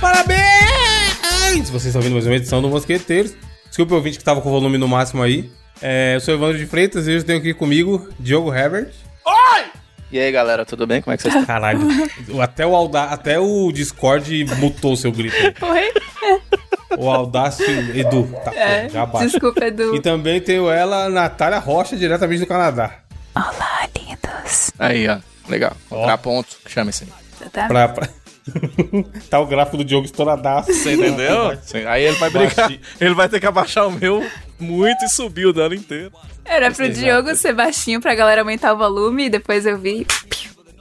Parabéns! Vocês estão ouvindo mais uma edição do Mosqueteiros. Desculpa o ouvinte que tava com o volume no máximo aí. É, eu sou Evandro de Freitas e hoje eu tenho aqui comigo Diogo Herbert. E aí, galera, tudo bem? Como é que vocês estão? Caralho, até o, Auda até o Discord mutou o seu grito. Oi? O Audácio Edu. Tá, É, pô, já baixa. desculpa, Edu. E também tenho ela, Natália Rocha, diretamente do Canadá. Olá, lindos. Aí, ó. Legal. Contraponto. Chama esse aí. Tá? Pra, pra- tá o gráfico do Diogo estouradaço. Você entendeu? Aí ele vai brigar. Ele vai ter que abaixar o meu muito e subir o dano inteiro. Era pro Exato. Diogo ser baixinho pra galera aumentar o volume e depois eu vi.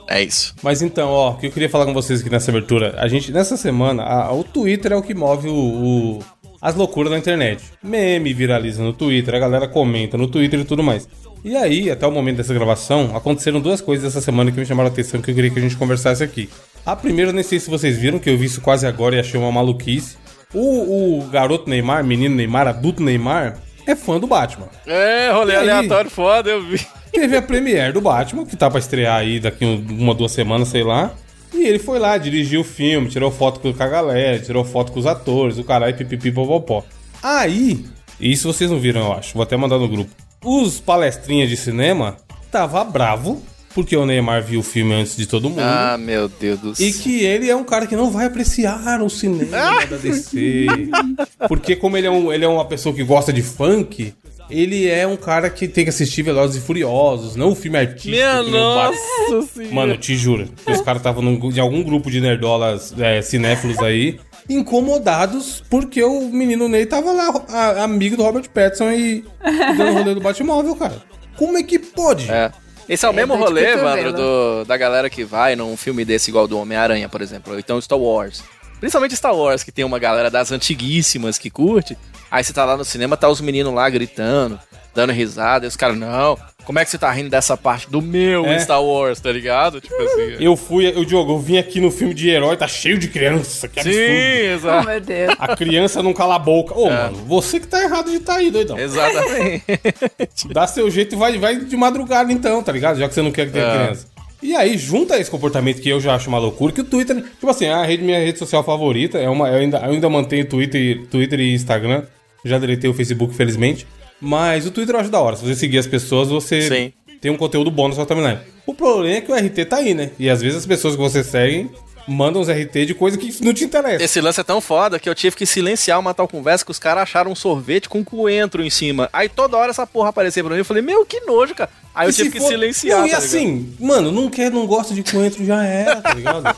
É isso. Mas então, ó, o que eu queria falar com vocês aqui nessa abertura. A gente, nessa semana, a- o Twitter é o que move o, o- as loucuras da internet. Meme viraliza no Twitter, a galera comenta no Twitter e tudo mais. E aí, até o momento dessa gravação, aconteceram duas coisas essa semana que me chamaram a atenção que eu queria que a gente conversasse aqui. A primeira, nem sei se vocês viram, que eu vi isso quase agora e achei uma maluquice. O, o garoto Neymar, menino Neymar, adulto Neymar, é fã do Batman. É, rolê aí? aleatório foda, eu vi. Teve a premiere do Batman, que tá pra estrear aí daqui um- uma, duas semanas, sei lá. E ele foi lá, dirigiu o filme, tirou foto com a galera, tirou foto com os atores, o caralho, pipipi, popopó. Aí, isso vocês não viram, eu acho, vou até mandar no grupo. Os palestrinhas de cinema tava bravo, porque o Neymar viu o filme antes de todo mundo. Ah, meu Deus do céu. E que ele é um cara que não vai apreciar o cinema da DC. Porque como ele é, um, ele é uma pessoa que gosta de funk, ele é um cara que tem que assistir Velozes e Furiosos, não o filme artístico. Minha nossa senhora. Mano, eu te juro. que Os caras estavam em algum grupo de nerdolas é, cinéfilos aí, incomodados porque o menino Ney tava lá, a- amigo do Robert Pattinson e, dando rolê do Batmóvel, cara. Como é que pode? É. Esse é o É, mesmo de rolê. Evandro, do- da galera que vai num filme desse igual do Homem-Aranha, por exemplo, ou então Star Wars. Principalmente Star Wars, que tem uma galera das antiguíssimas que curte. Aí você tá lá no cinema, tá os meninos lá gritando, dando risada, e os caras, não, como é que você tá rindo dessa parte do meu É. Star Wars, tá ligado? Tipo assim. Eu fui, eu, Diogo, eu vim aqui no filme de herói, tá cheio de criança, que Sim, absurdo. Oh, exato. meu Deus. A criança não cala a boca. Ô, É. mano, você que tá errado de tá aí, doidão. Exatamente. Dá seu jeito e vai, vai de madrugada então, tá ligado? Já que você não quer que tenha É. criança. E aí, junta esse comportamento que eu já acho uma loucura, que o Twitter, tipo assim, a rede, minha rede social favorita, é uma, eu, ainda, eu ainda mantenho Twitter, Twitter e Instagram, já deletei o Facebook, felizmente, mas o Twitter eu acho da hora, se você seguir as pessoas, você Sim. tem um conteúdo bom na sua timeline. O problema é que o RT tá aí, né? E às vezes as pessoas que você segue mandam os RT de coisa que não te interessa. Esse lance é tão foda que eu tive que silenciar uma tal conversa que os caras acharam um sorvete com coentro em cima. Aí toda hora essa porra aparecia pra mim. Eu falei, meu, que nojo, cara. Aí eu E tive se que for- silenciar. Não, e tá assim, mano, não quer, não gosta de coentro, já era, tá ligado?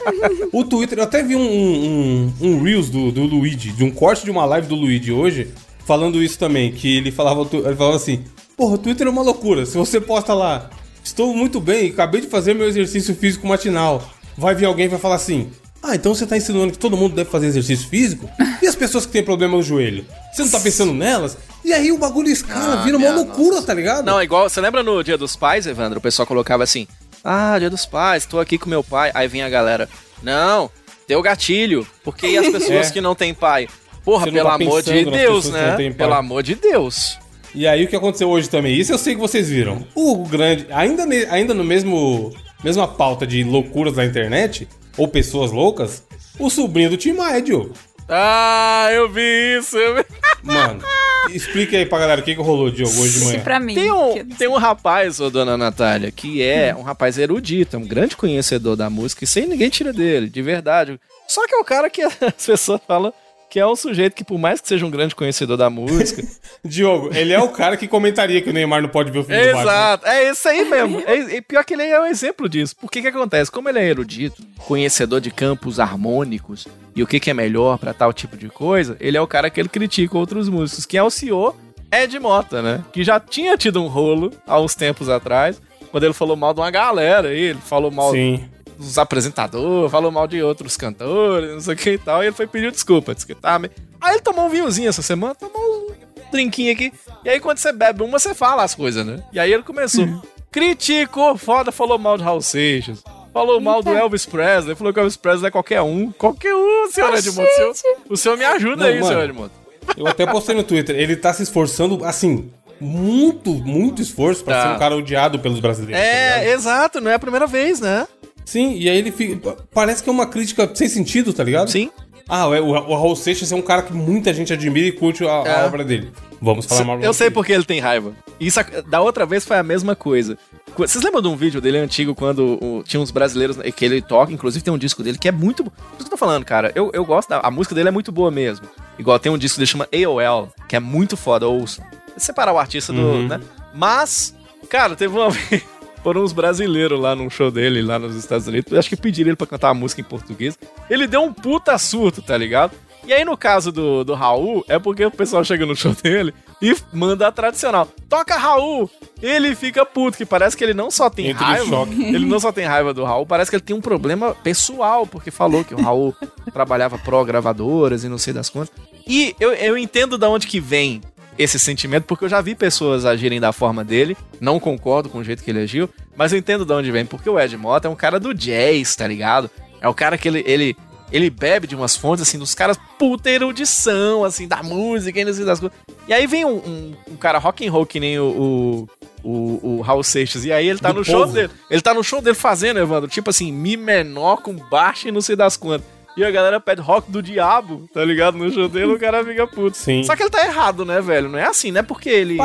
o Twitter, eu até vi um, um, um Reels do, do Luigi, de um corte de uma live do Luigi hoje, falando isso também, que ele falava, ele falava assim, porra, o Twitter é uma loucura, se você posta lá, estou muito bem, acabei de fazer meu exercício físico matinal, vai vir alguém e vai falar assim, ah, então você tá ensinando que todo mundo deve fazer exercício físico? E as pessoas que têm problema no joelho? Você não tá pensando nelas? E aí o bagulho escala, Ah, vira uma loucura, nossa. tá ligado? Não, é igual. Você lembra no Dia dos Pais, Evandro? O pessoal colocava assim: Ah, Dia dos Pais, tô aqui com meu pai. Aí vinha a galera: Não, deu gatilho. Porque e as pessoas É. que não têm pai? Porra, não pelo tá amor de Deus, né? Pelo amor de Deus. E aí o que aconteceu hoje também? Isso eu sei que vocês viram. O grande, ainda, ainda no mesmo mesma pauta de loucuras da internet ou pessoas loucas, o sobrinho do Tim Maia, Diogo. Ah, eu vi isso. Eu vi. Mano, explica aí pra galera o que, que rolou, Diogo, hoje de manhã. pra mim. Tem um, tem um rapaz, ô dona Natália, que é um rapaz erudito, é um grande conhecedor da música e sem ninguém tira dele, de verdade. Só que é o cara que as pessoas falam que é um sujeito que, por mais que seja um grande conhecedor da música, Diogo, ele é o cara que comentaria que o Neymar não pode ver o filme do Batman. Exato, é isso aí mesmo. É, é pior que ele é um exemplo disso. Por que que acontece? Como ele é erudito, conhecedor de campos harmônicos e o que, que é melhor pra tal tipo de coisa, ele é o cara que ele critica outros músicos, que é o senhor Ed Mota, né? Que já tinha tido um rolo há uns tempos atrás, quando ele falou mal de uma galera aí, ele falou mal Sim. Dos apresentadores, falou mal de outros cantores, não sei o que e tal, e ele foi pedir desculpa. Disse que tá. meio- Aí ele tomou um vinhozinho essa semana, tomou um drinquinho aqui. E aí quando você bebe uma, você fala as coisas, né? E aí ele começou. Criticou, foda, falou mal de Raul Seixas. Falou mal do Elvis Presley, falou que o Elvis Presley é qualquer um. Qualquer um, senhor Edmundo. O senhor, o senhor me ajuda Não, aí, mano. senhor Edmundo. Eu até postei no Twitter, ele tá se esforçando, assim, muito, muito esforço pra Tá. ser um cara odiado pelos brasileiros. tá É, ligado? exato, não é a primeira vez, né? Sim, e aí ele fica. Parece que é uma crítica sem sentido, tá ligado? Sim. Ah, o, o Raul Seixas é um cara que muita gente admira e curte a, a É. obra dele. Vamos falar mal Eu sei porque ele tem raiva. Isso da outra vez foi a mesma coisa. Vocês lembram de um vídeo dele antigo quando o- tinha uns brasileiros que ele toca, inclusive tem um disco dele que é muito. Por isso que eu tô falando, cara. Eu, eu gosto da. A música dele é muito boa mesmo. Igual tem um disco dele que chama AOL, que é muito foda, ouçam. Separar o artista do. Uhum. né? Mas, cara, teve uma vez. Foram uns brasileiros lá num show dele, lá nos Estados Unidos. Acho que pediram ele pra cantar uma música em português. Ele deu um puta surto, tá ligado? E aí, no caso do, do Raul, é porque o pessoal chega no show dele e manda a tradicional. Toca Raul! Ele fica puto, que parece que ele não só tem Entra raiva. Ele não só tem raiva do Raul, parece que ele tem um problema pessoal, porque falou que o Raul trabalhava pró-gravadoras e não sei das quantas. E eu, eu entendo da onde que vem esse sentimento, porque eu já vi pessoas agirem da forma dele, não concordo com o jeito que ele agiu, mas eu entendo de onde vem, porque o Ed Mota é um cara do jazz, tá ligado? É o cara que ele, ele, ele bebe de umas fontes, assim, dos caras puta erudição, assim, da música e não sei das coisas. E aí vem um, um, um cara rock and roll que nem o, o, o, o Raul Seixas, e aí ele tá Do no show povo. dele. Ele tá no show dele fazendo, Evandro, tipo assim, mi menor com baixo e não sei das quantas. E a galera pede rock do diabo, tá ligado? No show dele, o cara fica puto. Sim. Só que ele tá errado, né, velho? Não é assim, não é porque ele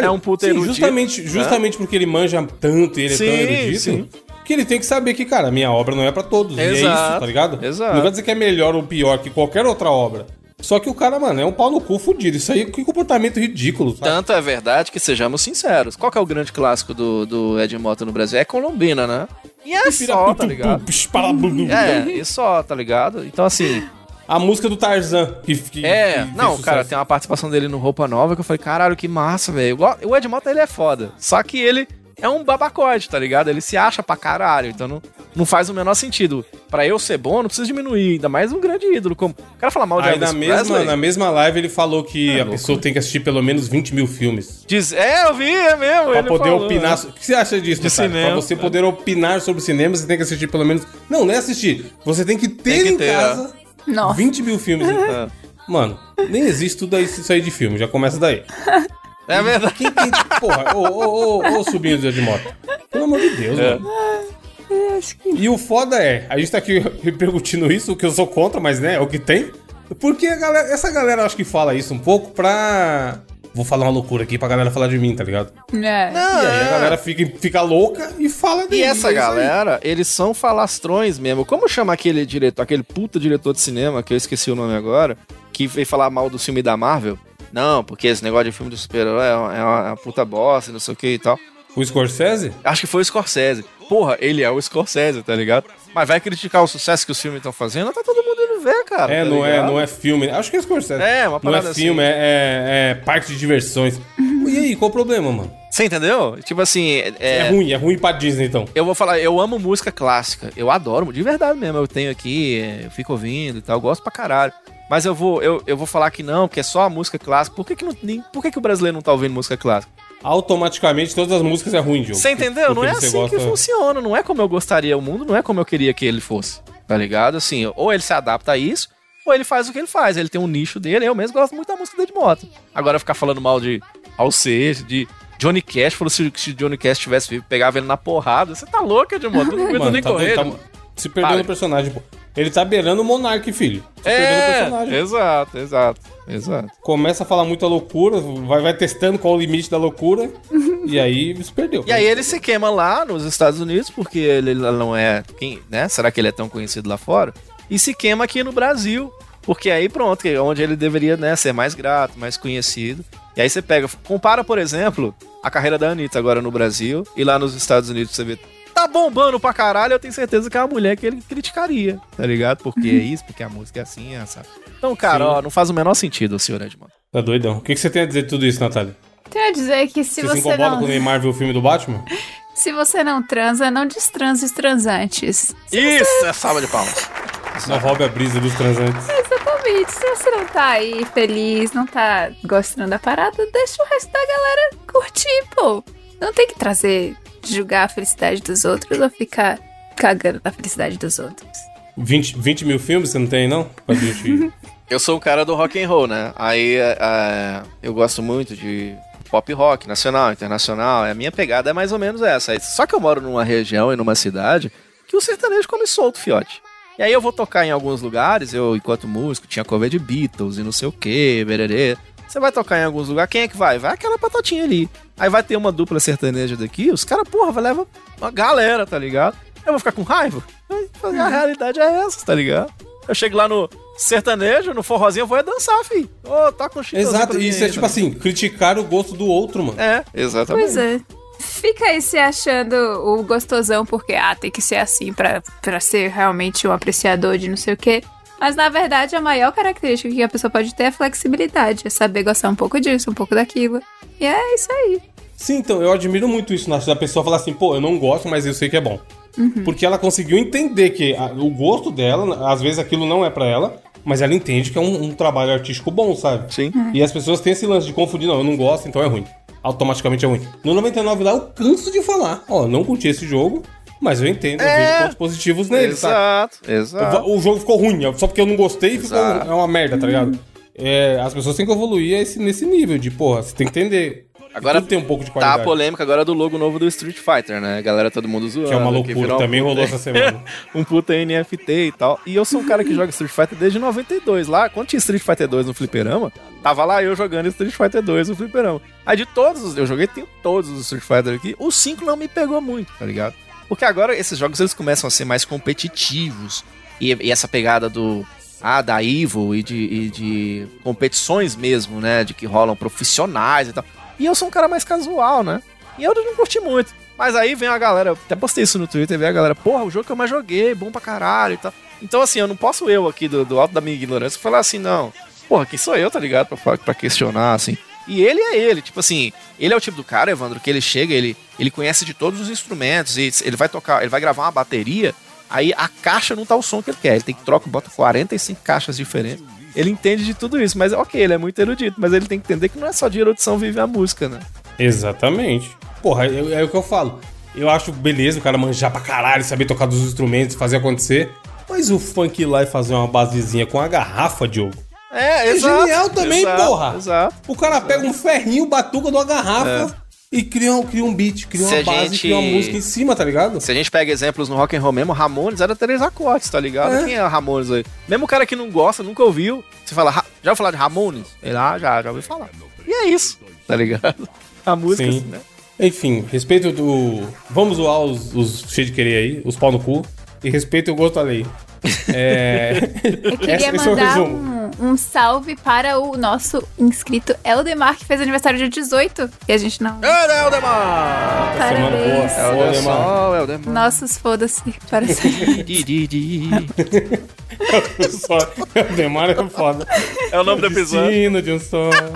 é um puta Sim, erudito. Justamente, justamente porque ele manja tanto e ele Sim, é tão erudito. sim. Que ele tem que saber que, cara, a minha obra não é pra todos. E é isso, Exato, tá ligado? exato. Não quer dizer que é melhor ou pior que qualquer outra obra. Só que o cara, mano, é um pau no cu fudido. Isso aí, que comportamento ridículo, sabe? Tanto é verdade que sejamos sinceros. Qual que é o grande clássico do, do Ed Mota no Brasil? É Colombina, né? E é só, tá ligado? É, e só, tá ligado? Então, assim, A música do Tarzan. Que, que- é. que fez Não, sucesso. cara, tem uma participação dele no Roupa Nova que eu falei, caralho, que massa, velho. O Ed Mota, ele é foda. Só que ele é um babacote, tá ligado? Ele se acha pra caralho. Então não, não faz o menor sentido. Pra eu ser bom, não precisa diminuir. Ainda mais um grande ídolo. Como... O cara fala mal de Aí na mesma, Presley, na mesma live ele falou que É a louco, pessoa tem que assistir pelo menos 20 mil filmes. Diz, é, eu vi, é mesmo. Pra ele poder falou, opinar. né? so- O que você acha disso, De cinema, Pra você né? poder opinar sobre cinema, você tem que assistir pelo menos. Não, não é assistir. Você tem que ter Tem que em ter, casa Nossa. 20 mil filmes. É. Mano, nem existe tudo isso aí de filme, já começa daí. É verdade. Quem tem. Porra, ô, ô, ô, ô, sobrinho do Edmota. Pelo amor de Deus, É. mano. E o foda é, a gente tá aqui repercutindo isso, o que eu sou contra, mas né, é o que tem. Porque a galera, essa galera acho que fala isso um pouco pra. Vou falar uma loucura aqui pra galera falar de mim, tá ligado? É. E aí a galera fica, fica louca e fala E dele. essa é isso aí. galera, eles são falastrões mesmo. Como chama aquele diretor, aquele puta diretor de cinema, que eu esqueci o nome agora, que veio falar mal do filme da Marvel? Não, porque esse negócio de filme do super-herói é uma, é uma puta bosta, não sei o que e tal. O Scorsese? Acho que foi o Scorsese. Porra, ele é o Scorsese, tá ligado? Mas vai criticar o sucesso que os filmes estão fazendo? Tá todo mundo indo ver, cara. É, tá não é, não é filme. Acho que é Scorsese. É, uma Não é parada filme, assim. é, é, é parque de diversões. E aí, qual o problema, mano? Você entendeu? Tipo assim, É, é, ruim, é ruim pra Disney, então. Eu vou falar, eu amo música clássica. Eu adoro, de verdade mesmo. Eu tenho aqui, é, eu fico ouvindo e tal, gosto pra caralho. Mas eu vou, eu, eu vou falar que não, que é só a música clássica. Por que, que, não, nem, por que, que o brasileiro não tá ouvindo música clássica? Automaticamente todas as músicas é ruim, Diogo. Você entendeu? Não é assim que gosta- funciona. Não é como eu gostaria. O mundo não é como eu queria que ele fosse. Tá ligado? Assim, ou ele se adapta a isso, ou ele faz o que ele faz. Ele tem um nicho dele. Eu mesmo gosto muito da música dele de moto. Agora ficar falando mal de Alcejo, de Johnny Cash, falou se, se Johnny Cash tivesse vivo, pegava ele na porrada. Você tá louca, de moto? Não aguento nem tá, correr. tá se perdendo Para. o personagem, pô. Ele tá beirando o Monark, filho. O É, exato, exato, exato. Começa a falar muita loucura, vai, vai testando qual o limite da loucura, e aí se perdeu. E aí ele se queima lá nos Estados Unidos, porque ele não é. Quem, né? Será que ele é tão conhecido lá fora? E se queima aqui no Brasil. Porque aí pronto, que é onde ele deveria né, ser mais grato, mais conhecido. E aí você pega, compara, por exemplo, a carreira da Anitta agora no Brasil e lá nos Estados Unidos você vê. Tá bombando pra caralho, eu tenho certeza que é uma mulher que ele criticaria, tá ligado? Porque é isso, porque a música é assim, é essa. Então, cara, Sim. ó, não faz o menor sentido o senhor Edmond. Tá doidão. O que, que você tem a dizer de tudo isso, Natália? Quer dizer que se Você, se você incomoda não. com o Neymar ver o filme do Batman? Se você não transa, não destranse os transantes. Isso, é salva de palmas. Não roube a brisa dos transantes. Exatamente. Se você não tá aí feliz, não tá gostando da parada, deixa o resto da galera curtir, pô. Não tem que trazer, julgar a felicidade dos outros ou ficar cagando na felicidade dos outros. 20, 20 mil filmes você não tem, não? Eu sou um cara do rock and roll, né? Aí é, eu gosto muito de pop rock, nacional, internacional. A minha pegada é mais ou menos essa. Só que eu moro numa região e numa cidade que que o sertanejo come solto, fiote. E aí eu vou tocar em alguns lugares, eu, enquanto músico, tinha cover de Beatles e não sei o que, bererê. Você vai tocar em alguns lugares, quem é que vai? Vai aquela patotinha ali. Aí vai ter uma dupla sertaneja daqui, os caras, porra, vai levar uma galera, tá ligado? Eu vou ficar com raiva? A realidade é essa, tá ligado? Eu chego lá no sertanejo, no forrozinho, eu vou é dançar, fi. Ô, tá com chitãozinho Exato, isso é tipo tá assim, criticar o gosto do outro, mano. É, exatamente. Pois é. Fica aí se achando o gostosão porque, ah, tem que ser assim pra, pra ser realmente um apreciador de não sei o quê. Mas na verdade a maior característica que a pessoa pode ter é flexibilidade, é saber gostar um pouco disso, um pouco daquilo. E é isso aí. Sim, então, eu admiro muito isso na da pessoa falar assim, pô, eu não gosto, mas eu sei que é bom. Uhum. Porque ela conseguiu entender que a- o gosto dela, às vezes aquilo não é pra ela, mas ela entende que é um, um trabalho artístico bom, sabe? Sim. E as pessoas têm esse lance de confundir, não, eu não gosto, então é ruim. Automaticamente é ruim. No 99 lá eu canso de falar, ó, não curti esse jogo, mas eu entendo, eu É. vejo pontos positivos nele, sabe? Exato, exato. O jogo ficou ruim, só porque eu não gostei ficou é uma merda, tá ligado? É, as pessoas têm que evoluir esse, nesse nível de, porra, você tem que entender. Agora tem um pouco de Tá a qualidade. polêmica agora do logo novo do Street Fighter, né? Galera, todo mundo zoando. que é uma loucura, um também puta- rolou essa semana. um puta NFT e tal. E eu sou um cara que joga Street Fighter desde 92. Lá, quando tinha Street Fighter 2 no fliperama, tava lá eu jogando Street Fighter 2 no fliperama. Aí de todos, os- eu joguei, tenho todos os Street Fighter aqui, o 5 não me pegou muito, tá ligado? Porque agora esses jogos eles começam a ser mais competitivos. E, e essa pegada do. Ah, da Evil e de, e de competições mesmo, né? De que rolam profissionais e tal. E eu sou um cara mais casual, né? E eu não curti muito. Mas aí vem a galera, até postei isso no Twitter, vem a galera, porra, o jogo que eu mais joguei, bom pra caralho e tal. Então, assim, eu não posso eu aqui do, do alto da minha ignorância falar assim, não. Porra, quem sou eu, tá ligado? Pra, pra questionar, assim. E ele é ele, tipo assim, ele é o tipo do cara, Evandro, que ele chega, ele, ele conhece de todos os instrumentos, e ele vai tocar, ele vai gravar uma bateria, aí a caixa não tá o som que ele quer, ele tem que trocar, bota 45 caixas diferentes. Ele entende de tudo isso, mas ok, ele é muito erudito, mas ele tem que entender que não é só de erudição vive a música, né? Exatamente. Porra, é, é o que eu falo. Eu acho beleza o cara manjar pra caralho, saber tocar dos instrumentos, fazer acontecer. Mas o funk ir lá e fazer uma basezinha com a garrafa, Diogo. É, É genial também, exato, porra. Exato. O cara pega um ferrinho, batuca de uma garrafa e cria um, cria um beat, cria É. Se uma a base, gente- cria uma música em cima, tá ligado? Se a gente pega exemplos no rock and roll mesmo, Ramones era três acordes, tá ligado? É. Quem é Ramones aí? Mesmo o cara que não gosta, nunca ouviu, você fala, "Ra- já ouviu falar de Ramones? Ele, ah, já, já ouviu falar. E é isso, tá ligado? A música, Sim. assim, né? Enfim, respeito do. Vamos zoar os, os cheios de querer aí, os pau no cu. E respeito o gosto alheio. É. Eu queria Esse- esse é o mandar resumo. um, um salve para o nosso inscrito Eldemar, que fez aniversário dia 18. E a gente não. É, Eldemar! Boa. Parabéns. É o Eldemar. Eldemar. Eldemar. Nossos foda-se para sempre. Di, di, di. Só, o Demar é foda. É o nome do episódio. Destino de um sonho.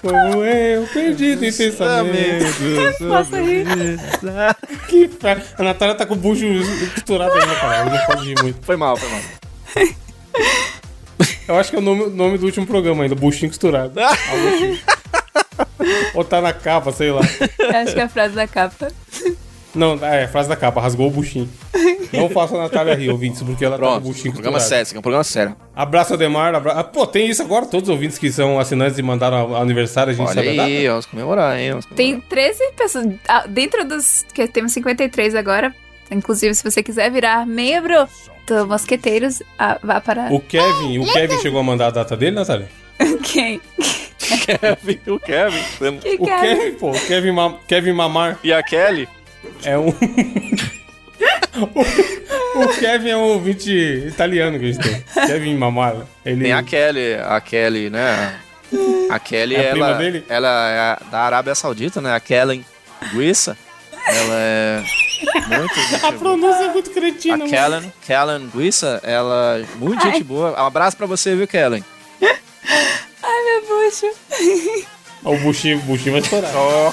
Como eu, perdido em pensamento. Posso rir? Que. A Natália tá com o bucho costurado ainda, cara. Não pode rir muito. Foi mal, foi mal. Eu acho que é o nome, nome do último programa ainda, buchinho costurado. Ah, buchinho. Ou tá na capa, sei lá. Acho que é a frase da capa. Não, é, frase da capa, rasgou o buchinho. Não faça a Natália rir, ouvintes, porque ela tá com o Pronto, buchinho programa costurado. sério, esse aqui é um programa sério. Abraço, Ademar. Abra... Ah, pô, tem isso agora? Todos os ouvintes que são assinantes e mandaram aniversário, a gente Olha sabe a data? aí, vamos comemorar, hein? Vamos comemorar. Tem 13 pessoas. ah, Dentro dos. que temos 53 agora. Inclusive, se você quiser virar membro do Mosqueteiros, ah, vá para. O Kevin, o Kevin chegou a mandar a data dele, Natália? Quem? Kevin, o Kevin. Que O cara? Kevin, pô, o Kevin, Ma... Kevin Mamar E a Kelly? é um. o, o Kevin é um ouvinte italiano que a gente tem. Kevin Mamar. Ele... Tem a Kelly, a Kelly, né? A Kelly, É a prima ela, dele? ela é da Arábia Saudita, né? A Kellen Guissa. Ela é muito A boa. pronúncia é muito cretina, A. Kellen, Kellen Guissa, ela é muito gente boa. Um abraço pra você, viu, Kellen? Ai, meu bucho. O buchinho, o buchinho vai estourar. Ó,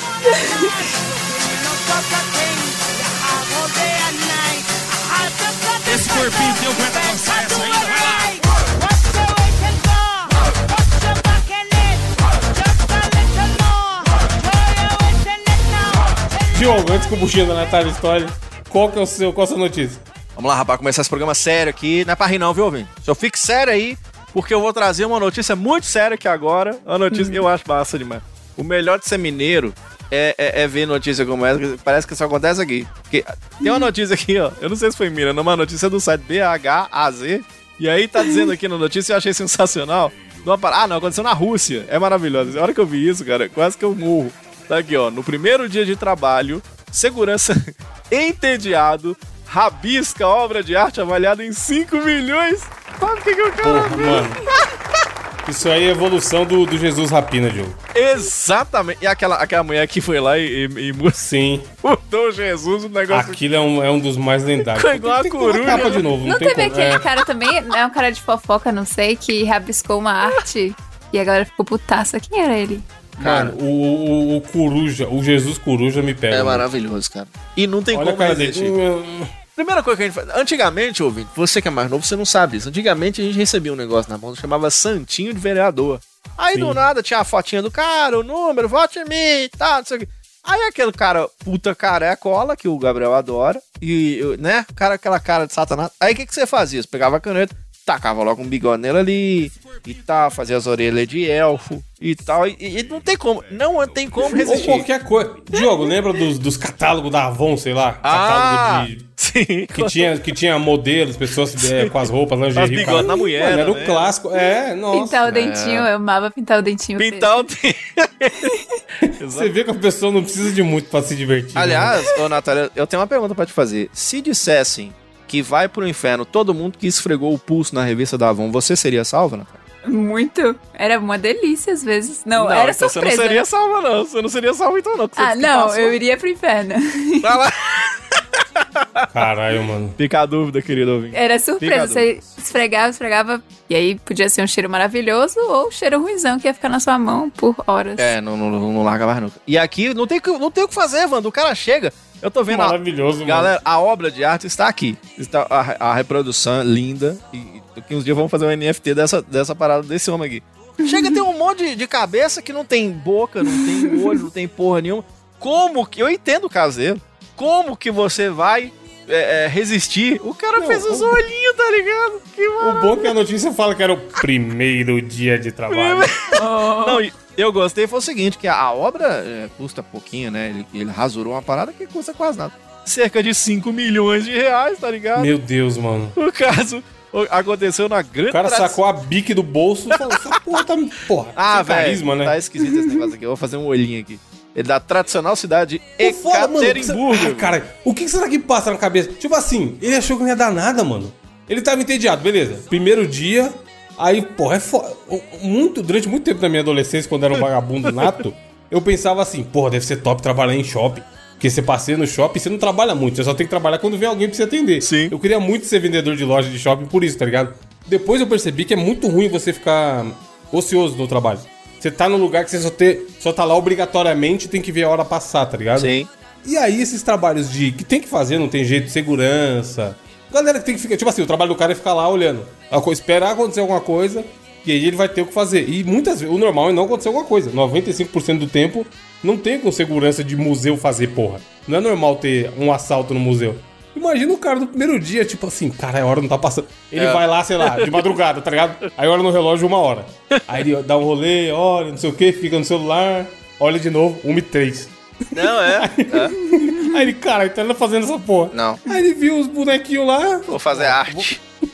antes que o buchinho da Natália estoure, qual que é o seu, qual a sua notícia? vamos lá, rapaz, começar esse programa sério aqui. Não é pra rir não, viu, ouvinte? Só fique sério aí, porque eu vou trazer uma notícia muito séria aqui agora. Uma notícia que eu acho massa demais. O melhor de ser mineiro é, é, é ver notícia como essa, que parece que só acontece aqui. Porque tem uma notícia aqui, ó. Eu não sei se foi Mira, não, uma notícia do site BHAZ. E aí tá dizendo aqui na notícia, eu achei sensacional. Ah, não, aconteceu na Rússia. É maravilhoso. A hora que eu vi isso, cara, quase que eu morro. Tá aqui, ó. No primeiro dia de trabalho, segurança entediado, rabisca obra de arte avaliada em 5 milhões. Sabe o que, que o cara Porra, mano. Isso aí é evolução do, do Jesus Rapina, Diogo. Exatamente. E aquela, aquela mulher que foi lá e, e, e Sim. mudou Jesus, o negócio. Aquilo é um, é um dos mais lendários. Ficou igual a coruja, capa de novo, não, Não tem teve como. aquele É. cara também, é um cara de fofoca, não sei, que rabiscou uma arte e a galera ficou putaça. Quem era ele? Mano, o, o, o Coruja, o Jesus Coruja me pega. É maravilhoso, cara. E não tem Olha a como cara dele. resistir. Hum, Primeira coisa que a gente faz. Antigamente, ouvinte, você que é mais novo, você não sabe isso. Antigamente a gente recebia um negócio na mão que chamava Santinho de Vereador. Aí Sim. do nada tinha a fotinha do cara, o número, vote em mim e tal, não sei o quê. Aí aquele cara, puta carecola, que o Gabriel adora, e, né, cara, aquela cara de satanás. Aí o que, que você fazia? Você pegava a caneta, tacava logo um bigode nele ali, e tal, fazia as orelhas de elfo e tal, e, e não tem como, não tem como Ou resistir. qualquer coisa. Diogo, lembra dos, dos catálogos da Avon, sei lá? Ah, Catálogo de. sim. Que tinha, que tinha modelos, pessoas é, com as roupas, lingerie. As na mulher Mano, era o também. clássico. É, nossa. Pintar o dentinho, eu amava pintar o dentinho. Pintar preto. o Você vê que a pessoa não precisa de muito pra se divertir. né? Aliás, ô Natália, eu tenho uma pergunta pra te fazer. Se dissessem que vai pro inferno todo mundo que esfregou o pulso na revista da Avon, você seria salva, Natália? Muito. Era uma delícia às vezes. Não, era então surpresa. você não seria né? salva, não. Você não seria salva, então, não. Ah, não, eu iria pro inferno. Vai lá. Caralho, mano. Fica a dúvida, querido ouvinte. Era surpresa. Você esfregava, esfregava. E aí podia ser um cheiro maravilhoso ou um cheiro ruimzão que ia ficar na sua mão por horas. É, não, não, não larga mais nunca. E aqui não tem, que- não tem o que fazer, Wanda. O cara chega. Eu tô vendo. a- Maravilhoso, mano. Galera, a obra de arte está aqui. Está a, a reprodução é linda. E e daqui uns dias vamos fazer um NFT dessa, dessa parada desse homem aqui. Chega a ter um monte de, de cabeça que não tem boca, não tem olho, não tem porra nenhuma. Como que. Eu entendo o caseiro. Como que você vai é, é, resistir? O cara Não, fez os o- olhinhos, tá ligado? Que O bom é que a notícia fala que era o primeiro dia de trabalho. Não, eu gostei foi o seguinte, que a, obra é, custa pouquinho, né? Ele, ele rasurou uma parada que custa quase nada. Cerca de 5 milhões de reais, tá ligado? Meu Deus, mano. O caso o- aconteceu na grande O cara tradição- sacou a bique do bolso e falou: essa porra tá. Porra, Ah, velho, carisma, né? tá esquisito esse negócio aqui. Eu vou fazer um olhinho aqui. Ele da tradicional cidade. Ekaterimburgo. Ah, cara, o que que será que passa na cabeça? Tipo assim, ele achou que não ia dar nada, mano. Ele tava entediado, beleza. Primeiro dia, aí, porra, é foda. Muito, durante muito tempo da minha adolescência, quando era um vagabundo nato, eu pensava assim, porra, deve ser top trabalhar em shopping. Porque você passeia no shopping, você não trabalha muito, você só tem que trabalhar quando vem alguém pra você atender. Sim. Eu queria muito ser vendedor de loja de shopping por isso, tá ligado? Depois eu percebi que é muito ruim você ficar ocioso no trabalho. Você tá num lugar que você só, ter, só tá lá obrigatoriamente e tem que ver a hora passar, tá ligado? Sim. E aí, esses trabalhos de. que tem que fazer, não tem jeito, de segurança. Galera que tem que ficar. Tipo assim, o trabalho do cara é ficar lá olhando. A co- Esperar acontecer alguma coisa. E aí ele vai ter o que fazer. E muitas vezes, o normal é não acontecer alguma coisa. 95% do tempo não tem com segurança de museu fazer, porra. Não é normal ter um assalto no museu. Imagina o cara no primeiro dia, tipo assim, cara, a hora não tá passando. Ele É. vai lá, sei lá, de madrugada, tá ligado? Aí olha no relógio uma hora. Aí ele dá um rolê, olha, não sei o que, fica no celular, olha de novo, 1 e 3. Não, é. é. Aí ele, cara, ele tá fazendo essa porra. Não. Aí ele viu os bonequinhos lá. Vou fazer arte.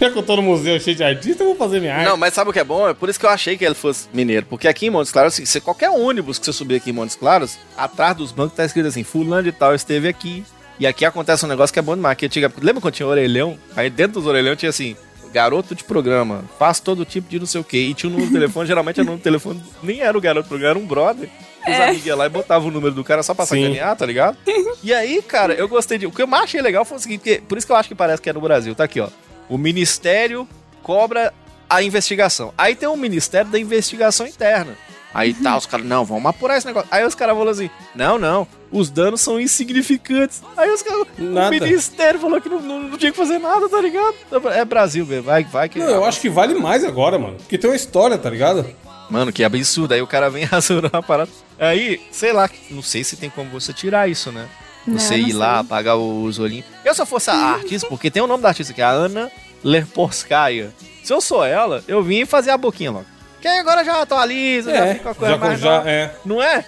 Já que eu tô no museu cheio de artista, eu vou fazer minha arte. Não, mas sabe o que é bom? É por isso que eu achei que ele fosse mineiro. Porque aqui em Montes Claros, assim, qualquer ônibus que você subir aqui em Montes Claros, atrás dos bancos tá escrito assim: Fulano de Tal esteve aqui. E aqui acontece um negócio que é bom demais. Que antiga, lembra quando tinha orelhão? Aí dentro dos orelhão tinha assim: garoto de programa, faz todo tipo de não sei o quê. E tinha um número de telefone, geralmente era um número de telefone, nem era o garoto do programa, era um brother. Os amigos iam lá e botavam o número do cara só pra Sim. sacanear, tá ligado? E aí, cara, eu gostei de. O que eu mais achei legal foi o seguinte: porque, por isso que eu acho que parece que é no Brasil. Tá aqui, ó. O Ministério cobra a investigação. Aí tem o Ministério da Investigação Interna. Aí tá, os caras, não, vamos apurar esse negócio. Aí os caras falam assim: não, não, os danos são insignificantes. Aí os caras, o. Ministério falou que não, não, não tinha que fazer nada, tá ligado? É Brasil, velho, vai, vai que. Não, eu acho que vale mais agora, mano. Porque tem uma história, tá ligado? Mano, que absurdo. Aí o cara vem rasurando a parada. Aí, sei lá, não sei se tem como você tirar isso, né? Não, Você não ir lá, sei. apagar os olhinhos. Eu se eu fosse a artista, porque tem o nome da artista que é a Ana Lerporskaya. Se eu sou ela, eu vim fazer a boquinha logo. Que aí agora já atualiza, já É, fica uma coisa já, mais já é. Não é?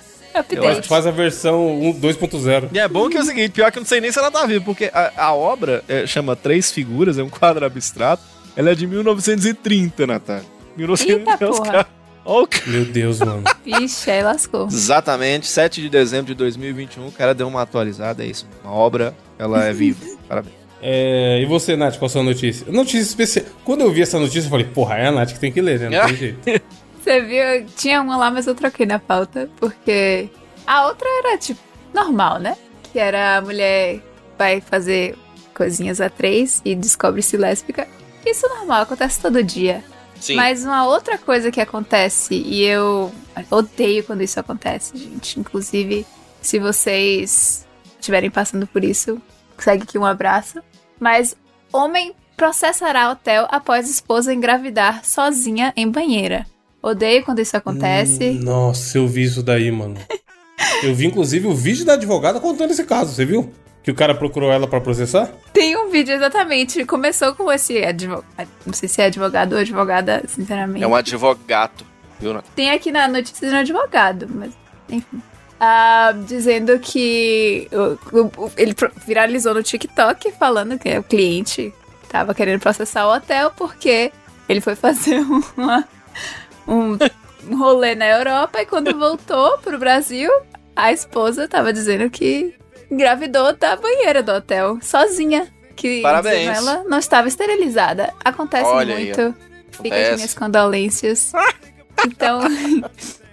Eu acho que faz a versão 1 2.0. E é bom que é o seguinte, pior que eu não sei nem se ela tá viva, porque a, a obra é, chama Três Figuras, é um quadro abstrato. Ela é de 1930, Natália. 1930. Eita, os porra. caras- Ó o ca- Meu Deus, mano. Vixe, aí lascou. Exatamente, 7 de dezembro de 2021, o cara deu uma atualizada, é isso. Uma obra, ela é viva. Parabéns. É, e você, Nath, qual a sua notícia? Notícia especial. Quando eu vi essa notícia, eu falei, porra, é a Nath que tem que ler, né? Não tem jeito. Você viu? Tinha uma lá, mas eu troquei na pauta, porque a outra era, tipo, normal, né? Que era a mulher vai fazer coisinhas a três e descobre-se lésbica. Isso é normal, acontece todo dia. Sim. Mas uma outra coisa que acontece, e eu odeio quando isso acontece, gente. Inclusive, se vocês estiverem passando por isso, segue aqui um abraço. Mas homem processará hotel após esposa engravidar sozinha em banheira. Odeio quando isso acontece. Hum, Nossa, eu vi isso daí, mano. Eu vi, inclusive, o vídeo da advogada contando esse caso, você viu? Que o cara procurou ela pra processar? Tem um vídeo exatamente. Começou com esse advogado. Não sei se é advogado ou advogada, sinceramente. É um advogado, viu? Tem aqui na notícia do advogado, mas enfim. Ah, dizendo que o- o- ele viralizou no TikTok falando que o cliente tava querendo processar o hotel porque ele foi fazer uma- um, um rolê na Europa e quando voltou pro Brasil, a esposa tava dizendo que engravidou da banheira do hotel, sozinha. Que Parabéns. ela não estava esterilizada. Acontece Olha aí, muito. Fica aqui Acontece. minhas condolências. Então,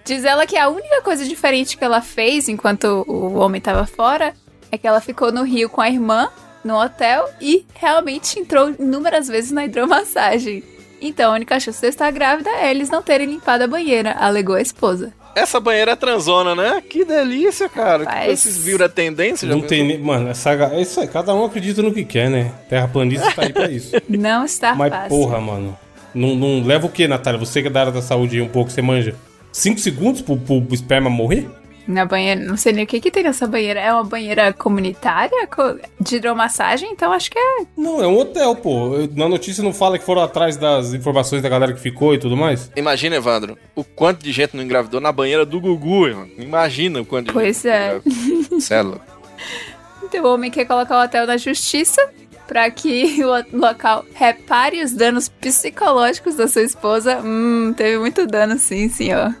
diz ela que a única coisa diferente que ela fez enquanto o homem tava fora é que ela ficou no Rio com a irmã, no hotel, e realmente entrou inúmeras vezes na hidromassagem. Então, a única chance de estar grávida é eles não terem limpado a banheira, alegou a esposa. Essa banheira é transona, né? Que delícia, cara. Faz. Vocês viram a tendência? Já Não tem nem. Mano, essa, ga- é isso aí, cada um acredita no que quer, né? Terraplanista tá aí pra isso. Não está Mas, fácil. porra, mano. Não, não leva o quê, Natália? Você que é da área da saúde um pouco, você manja. Cinco segundos pro, pro esperma morrer? Na banheira, não sei nem o que que tem nessa banheira. É uma banheira comunitária co- de hidromassagem, então acho que é. Não, é um hotel, pô. Na notícia não fala que foram atrás das informações da galera que ficou e tudo mais? Imagina, Evandro, o quanto de gente não engravidou na banheira do Gugu, irmão. Imagina o quanto de Pois gente. é. Cê é louco. Então o homem quer colocar o hotel na justiça pra que o local repare os danos psicológicos da sua esposa. Hum, teve muito dano sim, senhor.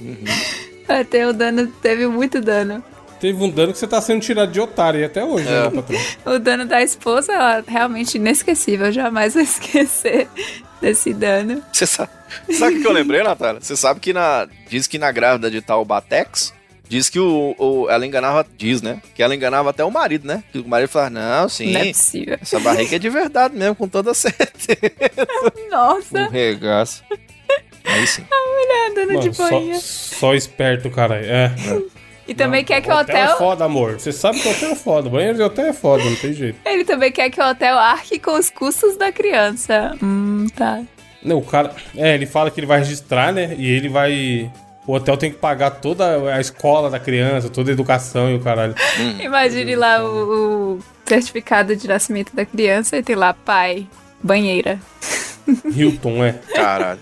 Até o dano, teve muito dano. Teve um dano que você tá sendo tirado de otário e até hoje, né, meu patrão? O dano da esposa é realmente inesquecível. Eu jamais vou esquecer desse dano. Você sabe, sabe o que que eu lembrei, Natália? Você sabe que na. Diz que na grávida de tal Batex, diz que o, o- ela enganava. Diz, né? Que ela enganava até o marido, né? Que o marido falava, não, sim. Não é possível. Essa barriga é de verdade mesmo, com toda certeza. Nossa, Um regaço. Aí sim. dano Mano, de só, boinha. só esperto, cara. É. E também Não, quer que o é hotel. foda, amor. Você sabe que o hotel é foda. O banheiro de hotel é foda, não tem jeito. Ele também quer que o hotel arque com os custos da criança. Hum, tá. Não, o cara. É, ele fala que ele vai registrar, né? E ele vai. O hotel tem que pagar toda a escola da criança, toda a educação e o caralho. Imagine lá o, o certificado de nascimento da criança e tem lá pai, banheira. Hilton, é. Caralho.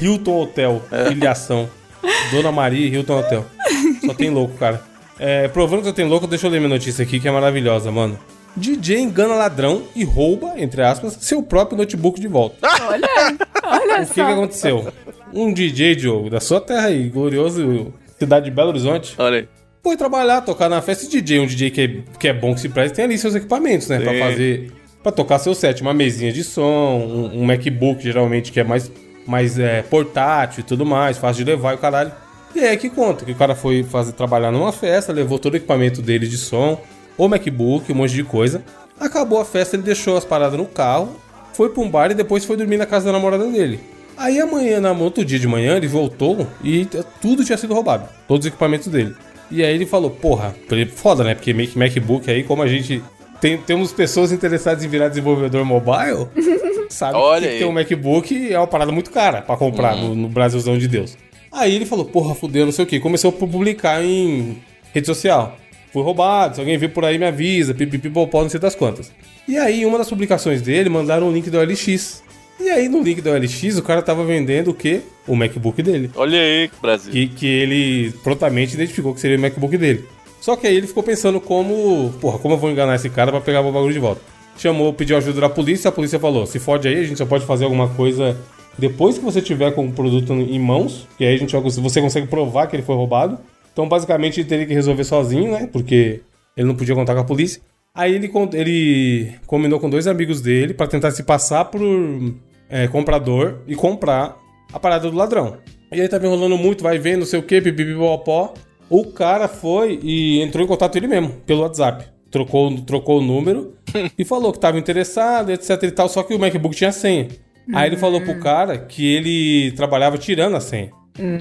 Hilton Hotel, filiação. Dona Maria e Hilton Hotel. Só tem louco, cara. É, provando que eu tenho louco, deixa eu ler minha notícia aqui que é maravilhosa, mano. DJ engana ladrão e rouba, entre aspas, seu próprio notebook de volta. Olha, olha O que, só. que aconteceu? Um DJ, Diogo, da sua terra aí, glorioso cidade de Belo Horizonte, Olha aí. foi trabalhar, tocar na festa de DJ, um DJ que é, que é bom, que se presta, tem ali seus equipamentos, né? Pra Sim. fazer. Pra tocar seu set, uma mesinha de som, um, um MacBook, geralmente, que é mais, mais é, portátil e tudo mais, fácil de levar e o caralho. E aí que conta, que o cara foi fazer trabalhar numa festa, levou todo o equipamento dele de som, o MacBook, um monte de coisa. Acabou a festa, ele deixou as paradas no carro, foi pra um bar e depois foi dormir na casa da namorada dele. Aí amanhã, no outro dia de manhã, ele voltou e tudo tinha sido roubado. Todos os equipamentos dele. E aí ele falou, porra, foda, né? Porque Mac- MacBook aí, como a gente tem, temos pessoas interessadas em virar desenvolvedor mobile, sabe Olha que aí. ter um MacBook é uma parada muito cara pra comprar no, no Brasilzão de Deus. Aí ele falou, porra, fudeu, não sei o que. Começou a publicar em rede social. Fui roubado, se alguém vir por aí me avisa, pipipipopó, não sei das quantas. E aí, uma das publicações dele, mandaram um link do LX. E aí no link da OLX o cara tava vendendo o quê? O MacBook dele. Olha aí, Brasil. Que, que ele prontamente identificou que seria o MacBook dele. Só que aí ele ficou pensando como, porra, como eu vou enganar esse cara pra pegar o bagulho de volta. Chamou, pediu ajuda da polícia, a polícia falou: se fode aí, a gente só pode fazer alguma coisa depois que você tiver com o produto em mãos, que aí a gente você consegue provar que ele foi roubado. Então, basicamente, ele teria que resolver sozinho, né? Porque ele não podia contar com a polícia. Aí ele, ele combinou com dois amigos dele pra tentar se passar por é, comprador e comprar a parada do ladrão. E aí tava enrolando muito, vai vendo, não sei o que, pipipipopó. O cara foi e entrou em contato ele mesmo, pelo WhatsApp. Trocou, trocou o número e falou que tava interessado, etc e tal, só que o MacBook tinha senha. Aí ele falou pro cara que ele trabalhava tirando a senha.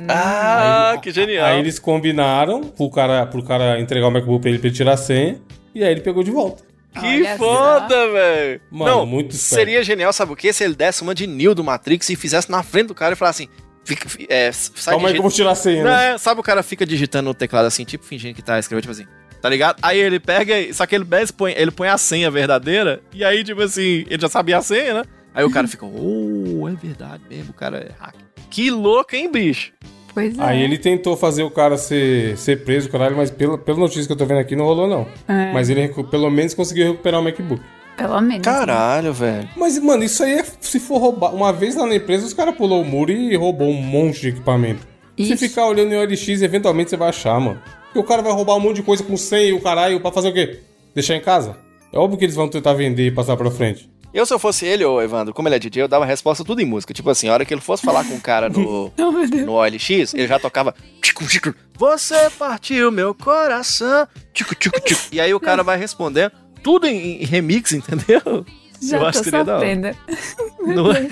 Ah, que genial. Aí eles combinaram pro cara, pro cara entregar o MacBook pra ele pra ele tirar a senha. E aí ele pegou de volta. Que Olha foda, velho. Mano, Não, muito esperto. Seria genial, sabe o quê? Se ele desse uma de Neo do Matrix e fizesse na frente do cara e falasse assim. Fica, fi- é, sai Calma aí que eu vou tirar a senha, Não, né? é, sabe o cara fica digitando no teclado assim, tipo fingindo que tá escrevendo, tipo assim, tá ligado? Aí ele pega, e- só que ele põe, ele põe a senha verdadeira, e aí, tipo assim, ele já sabia a senha, né? Aí o cara fica, oh, é verdade mesmo, o cara é hacker. Que louco, hein, bicho? Pois é. Aí ele tentou fazer o cara ser, ser preso, caralho, mas pela, pela notícia que eu tô vendo aqui não rolou, não. É, Mas ele pelo menos conseguiu recuperar o MacBook. Pelo menos. Caralho, velho. Mas, mano, isso aí é. Se for roubar. Uma vez lá na empresa, os caras pulou o muro e roubou um monte de equipamento. Se ficar olhando em OLX, eventualmente você vai achar, mano. Porque o cara vai roubar um monte de coisa com senha e o caralho pra fazer o quê? Deixar em casa? É óbvio que eles vão tentar vender e passar pra frente. Eu, se eu fosse ele, ô Evandro, como ele é DJ, eu dava a resposta tudo em música. Tipo assim, a hora que ele fosse falar com o cara no, Deus. no OLX, ele já tocava. Você partiu meu coração. Tico, tico, tico. E aí o cara vai respondendo. Tudo em, em remix, entendeu? Já eu acho que seria da hora. Não é?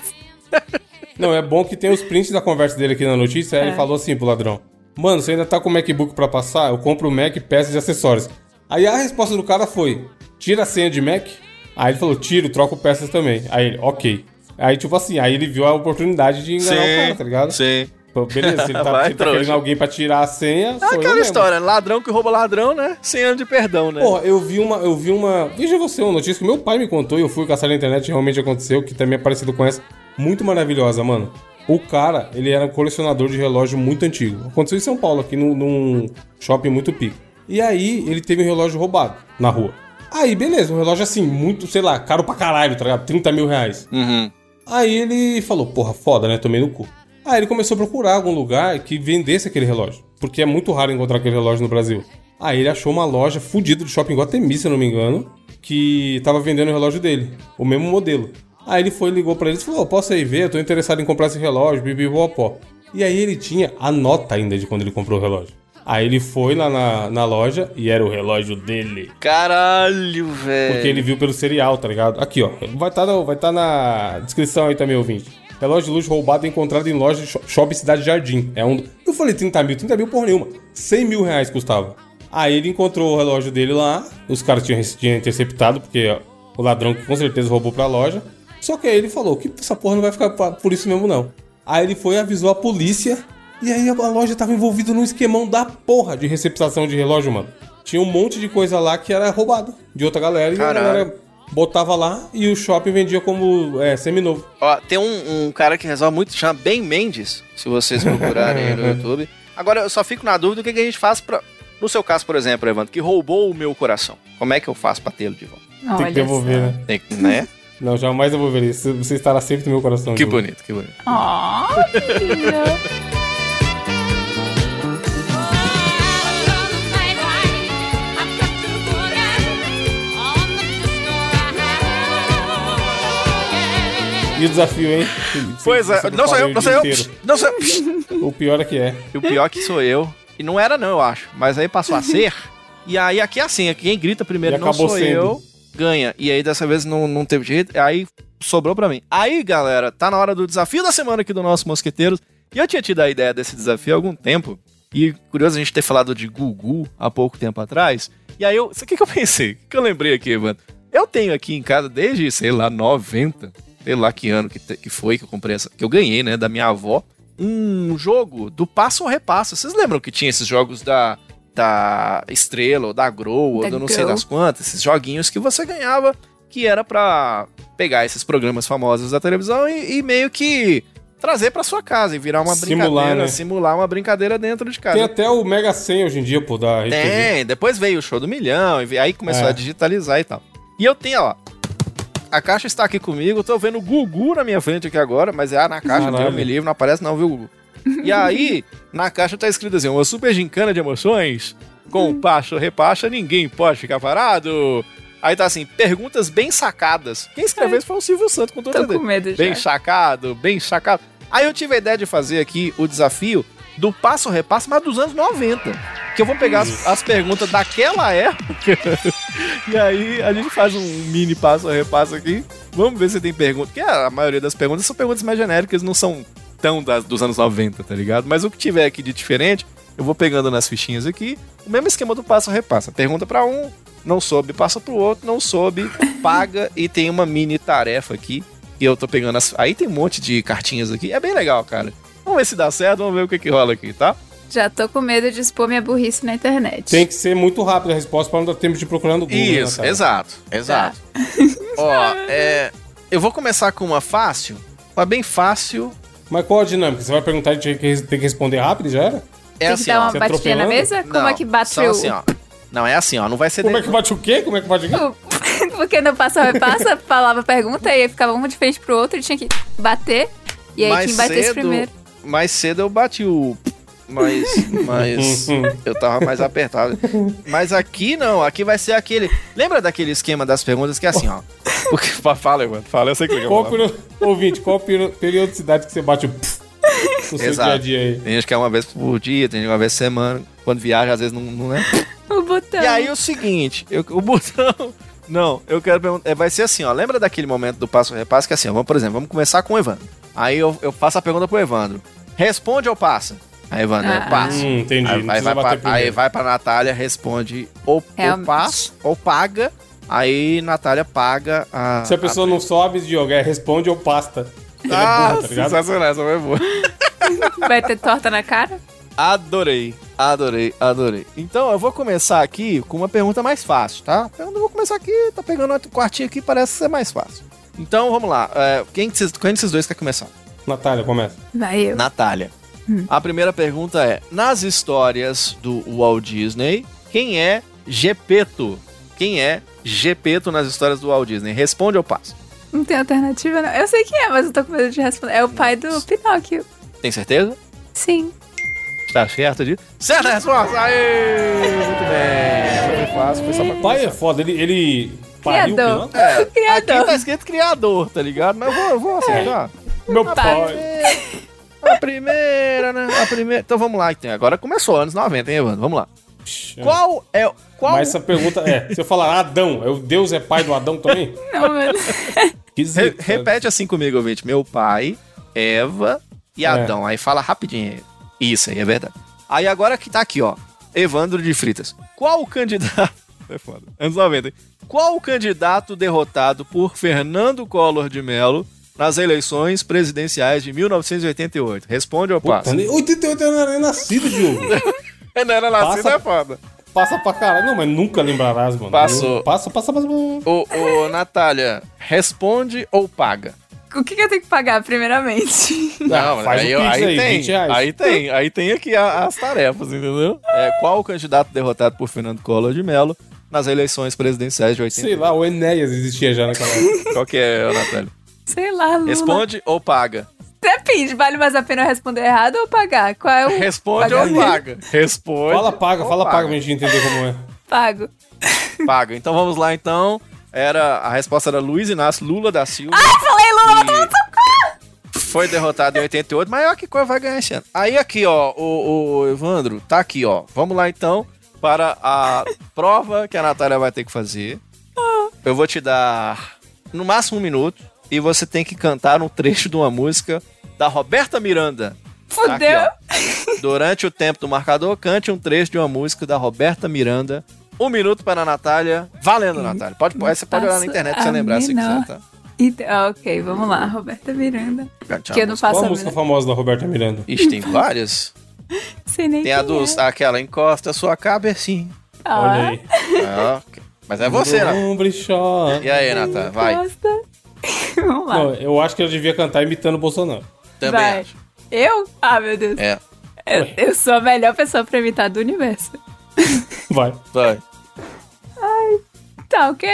Não, é bom que tem os prints da conversa dele aqui na notícia. Aí ele É. falou assim pro ladrão: Mano, você ainda tá com o MacBook pra passar? Eu compro o Mac, peças e acessórios. Aí a resposta do cara foi: Tira a senha de Mac? Aí ele falou: Tiro, troco peças também. Aí ele, ok. Aí, tipo assim, aí ele viu a oportunidade de enganar o cara, tá ligado? Sim. Pô, Beleza, se ele tá, Vai, ele tá querendo alguém pra tirar a senha, É aquela história, ladrão que rouba ladrão, né? Sem ano de perdão, né? Porra, eu vi uma. Eu vi uma. Veja você, uma notícia que meu pai me contou e eu fui caçar na internet e realmente aconteceu, que também é parecido com essa. Muito maravilhosa, mano. O cara, ele era um colecionador de relógio muito antigo. Aconteceu em São Paulo, aqui num, num shopping muito pico. E aí, ele teve um relógio roubado na rua. Aí, beleza, um relógio assim, muito, sei lá, caro pra caralho, tá ligado? 30 mil reais. Uhum. Aí ele falou, porra, foda, né? Tomei no cu. Aí ele começou a procurar algum lugar que vendesse aquele relógio. Porque é muito raro encontrar aquele relógio no Brasil. Aí ele achou uma loja fodida do shopping Guatemi, se eu não me engano, que tava vendendo o relógio dele, o mesmo modelo. Aí ele foi, ligou pra eles e falou: "Ô, Posso aí ver? Eu tô interessado em comprar esse relógio, bibibopó. E aí ele tinha a nota ainda de quando ele comprou o relógio. Aí ele foi lá na, na loja e era o relógio dele. Caralho, velho. Porque ele viu pelo serial, tá ligado? Aqui, ó. Vai estar vai tá na descrição aí também, ouvinte. Relógio de luxo roubado encontrado em loja shopping Cidade Jardim. É um. Eu falei 30 mil, 30 mil porra nenhuma. 100 mil reais custava. Aí ele encontrou o relógio dele lá. Os caras tinham, tinham interceptado, porque ó, o ladrão com certeza roubou pra loja. Só que aí ele falou que essa porra não vai ficar por isso mesmo, não. Aí ele foi e avisou a polícia. E aí a loja tava envolvida num esquemão da porra de receptação de relógio, mano. Tinha um monte de coisa lá que era roubado de outra galera. E Caralho. a galera botava lá e o shopping vendia como é, seminovo. Ó, tem um, um cara que resolve muito, chama Ben Mendes, se vocês procurarem aí no YouTube. Agora, eu só fico na dúvida o que, que a gente faz pra. No seu caso, por exemplo, Evandro, que roubou o meu coração. Como é que eu faço pra tê-lo de volta? Tem que Olha devolver, só. né? Tem que, né? Não, jamais devolveria. Você você estará sempre no meu coração. que bonito, que bonito. Olha. E o desafio, hein? Pois é, não sou eu, não sou eu. Não sou eu. O pior é que é. E o pior é que sou eu. E não era, não, eu acho. Mas aí passou a ser. E aí aqui é assim: quem grita primeiro E não sou sendo. eu, ganha. E aí dessa vez não, não teve jeito. Aí sobrou pra mim. Aí, galera, tá na hora do desafio da semana aqui do nosso Mosqueteiros. E eu tinha tido a ideia desse desafio há algum tempo. E curioso a gente ter falado de Gugu há pouco tempo atrás. E aí eu. O que, que eu pensei? O que, que eu lembrei aqui, mano? Eu tenho aqui em casa desde, sei lá, 90. Sei lá que ano que, que foi que eu comprei essa. Que eu ganhei, né? Da minha avó. Um jogo do passo ou repasso. Vocês lembram que tinha esses jogos da. Da Estrela, ou da Grow, ou Da do não sei das quantas, esses joguinhos que você ganhava, que era pra pegar esses programas famosos da televisão e, e meio que trazer pra sua casa e virar uma Simular, brincadeira, né? simular uma brincadeira dentro de casa. Tem até o Mega 100 hoje em dia, pô, da. Tem, depois veio o show do milhão, e aí começou É. a digitalizar e tal. E eu tenho, ó. A caixa está aqui comigo, tô vendo o Gugu na minha frente aqui agora, mas é na caixa. Deus me livre, não aparece não, viu, Gugu? E aí, na caixa tá escrito assim, uma super gincana de emoções, com pacha ou repacha, ninguém pode ficar parado. Aí tá assim, perguntas bem sacadas. Quem escreveu isso foi o Silvio Santos, com todo Tô com medo já. Bem sacado, bem sacado. Aí eu tive a ideia de fazer aqui o desafio do passo repasso, mas dos anos 90. Que eu vou pegar as, as perguntas daquela época. e aí a gente faz um mini passo repasso aqui. Vamos ver se tem pergunta. Porque a maioria das perguntas são perguntas mais genéricas, não são tão das, dos anos 90, tá ligado? Mas o que tiver aqui de diferente, eu vou pegando nas fichinhas aqui. O mesmo esquema do passo repassa. Pergunta pra um, não soube, passa pro outro, não soube, paga e tem uma mini tarefa aqui. E eu tô pegando as. Aí tem um monte de cartinhas aqui. É bem legal, cara. Vamos ver se dá certo, vamos ver o que, que rola aqui, tá? Já tô com medo de expor minha burrice na internet. Tem que ser muito rápido a resposta pra não dar tempo de ir procurando o Google. né, Isso, Natália? exato, exato. Ó, é. Eu vou começar com uma fácil. Uma bem fácil. Mas qual a dinâmica? Você vai perguntar e tem que tem que responder rápido e já era? É Tem assim, que dar uma batidinha na mesa? Como Não, é que bate são o... assim, ó. Não, é assim, ó. Não vai ser. Como é que bate o quê? Como é que bate o quê? Porque no passo a repassa, falava a pergunta e aí ficava um de frente pro outro e tinha que bater. E aí mais quem batesse cedo, primeiro. Mais cedo eu bati o. Mas. Mas. eu tava mais apertado. Mas aqui não, aqui vai ser aquele. Lembra daquele esquema das perguntas que é assim, ó. Porque, fala, mano. Fala, eu sei que eu Qual perio... Ouvinte, qual peri- periodicidade que você bate o no seu Exato. dia a dia aí? Tem gente que é uma vez por dia, tem gente que é uma vez por semana. Quando viaja, às vezes não, não é. O botão. E aí o seguinte, eu- o botão. Não, eu quero perguntar. é, Vai ser assim, ó. Lembra daquele momento do passo repasso que é assim, ó. Vamos, por exemplo, vamos começar com o Evandro. Aí eu, eu faço a pergunta pro Evandro. Responde ou passa? Aí, Evandro, Ah. eu passo. Hum, entendi. Aí vai, vai pra, aí vai pra Natália, responde ou, ou Realmente. passa ou paga. Aí Natália paga a. Se a pessoa não sobe, Diogo, é responde ou pasta. Ele Ah, é burro, tá ligado? sensacional, essa foi boa. Vai ter torta na cara? Adorei, adorei, adorei. Então eu vou começar aqui com uma pergunta mais fácil, tá? Eu vou começar aqui, tá pegando outro quartinho aqui, parece ser mais fácil. Então vamos lá. É, quem, desses, quem desses dois quer começar? Natália, começa. Vai eu. Natália. A primeira pergunta é: nas histórias do Walt Disney, quem é Gepeto? Quem é Gepeto nas histórias do Walt Disney? Responde ou passa? Não tem alternativa, não. Eu sei quem é, mas eu tô com medo de responder. É o pai do Pinóquio. Tem certeza? Sim. Está certo de. Certa resposta! Aê! Muito bem! Foi fácil, foi só pra O pai é foda, ele, ele pariu o Criador. piloto? É, aqui Criador. tá escrito criador, tá ligado? Mas eu vou, eu vou acertar. Meu Pai. A primeira, né? A primeira. Então vamos lá, então. Agora começou, anos 90, hein, Evandro? Vamos lá. Qual é. Qual Mas essa pergunta é, se eu falar Adão, é o Deus é pai do Adão também? Não, mano. Re- repete assim comigo, ouvinte. Meu pai, Eva e É. Adão. Aí fala rapidinho. aí. Isso aí, é verdade. Aí agora que tá aqui, ó. Evandro de Fritas. Qual o candidato. É foda. Anos 90. hein? Qual o candidato derrotado por Fernando Collor de Mello nas eleições presidenciais de 1988? Responde ou passa? Puta, nem- 88 eu não era nem nascido, Diogo. Não era nascido, Passa. é foda. Passa pra caralho. Não, mas nunca lembrarás, mano. Passou. Passa, passa, passa. Ô, ô, Natália, responde ou paga? O que, que eu tenho que pagar, primeiramente? Ah, faz aí, Pix aí aí, tem, 20 reais. aí tem, aí tem aqui a- as tarefas, entendeu? É, qual o candidato derrotado por Fernando Collor de Mello nas eleições presidenciais de 80? Sei lá, o Enéas existia já naquela época. Qual que é, Natália? Sei lá, Lula. Responde ou paga? Depende, vale mais a pena eu responder errado ou pagar? Qual é o Responde pagamento? ou paga? Responde. Fala paga, fala paga pra gente entender como é. Pago. Paga. Então vamos lá, então. Era, a resposta era Luiz Inácio Lula da Silva. Falei, Lula! E foi derrotado em 88, mas olha que coisa vai ganhar esse ano. Aí aqui, ó, o, o Evandro, tá aqui, ó. Vamos lá então para a prova que a Natália vai ter que fazer. Eu vou te dar no máximo um minuto e você tem que cantar um trecho de uma música da Roberta Miranda. Tá aqui, Fudeu. Durante o tempo do marcador, cante um trecho de uma música da Roberta Miranda. Um minuto para a Natália. Valendo, Natália. Pode, você pode olhar na internet pra você lembrar se quiser, tá? Ah, ok, vamos lá, Roberta Miranda. Cante Que eu não faço Qual a a música famosa da Roberta Miranda? Ixi, tem várias. Sei nem Tem a dos, é. aquela encosta sua cabecinha. Ah, Olha aí. Ah, ok. Mas é você, né? Chora. E aí, Natan, vai. Costa. Vamos lá. Não, eu acho que ela devia cantar imitando o Bolsonaro. Também Vai. acho. Eu? Ah, meu Deus. É, Eu, eu sou a melhor pessoa pra imitar do universo. Vai. vai. Tá ok?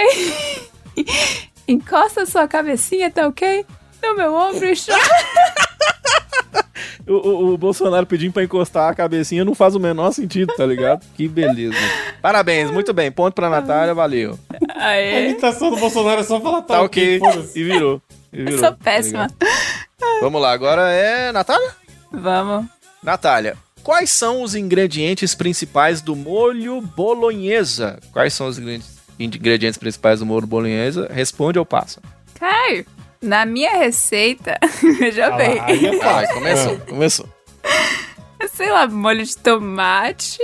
Encosta sua cabecinha, tá ok? No meu ombro e chora. O, o- o Bolsonaro pedindo pra encostar a cabecinha não faz o menor sentido, tá ligado? Que beleza. Parabéns, muito bem. Ponto pra Natália, valeu. A Aê. imitação do Bolsonaro é só falar tá, Tá ok. foda-se. E virou. E virou, Eu sou tá péssima. ligado? Vamos lá, agora é Natália? Vamos. Natália, quais são os ingredientes principais do molho bolonhesa? Quais são os ingredientes- principais do molho bolonhesa? Responde ou passa? Caio, na minha receita, veja Ah, aí é fácil. começou, começou. sei lá, molho de tomate,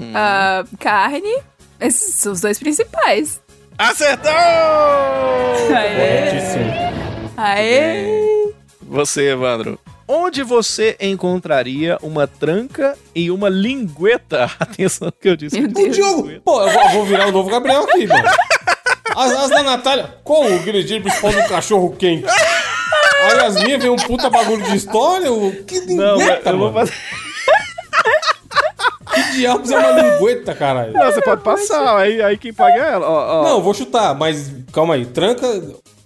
Hum. ah, carne. Esses são os dois principais. Acertou! Aê! Aê! Você, Evandro. Onde você encontraria uma tranca e uma lingueta? Atenção que eu disse. Meu O Deus. Diogo, pô, eu vou, eu vou virar o novo Gabriel aqui, mano. As, as da Natália, qual o ingrediente principal do cachorro quente? Aí as minhas vem um puta bagulho de história, o que Não, lingueta, eu vou mano? fazer. Que diabos é uma lingueta, caralho? Não, você pode passar, aí, aí quem paga é ela. Ó, ó. Não, eu vou chutar, mas calma aí. Tranca,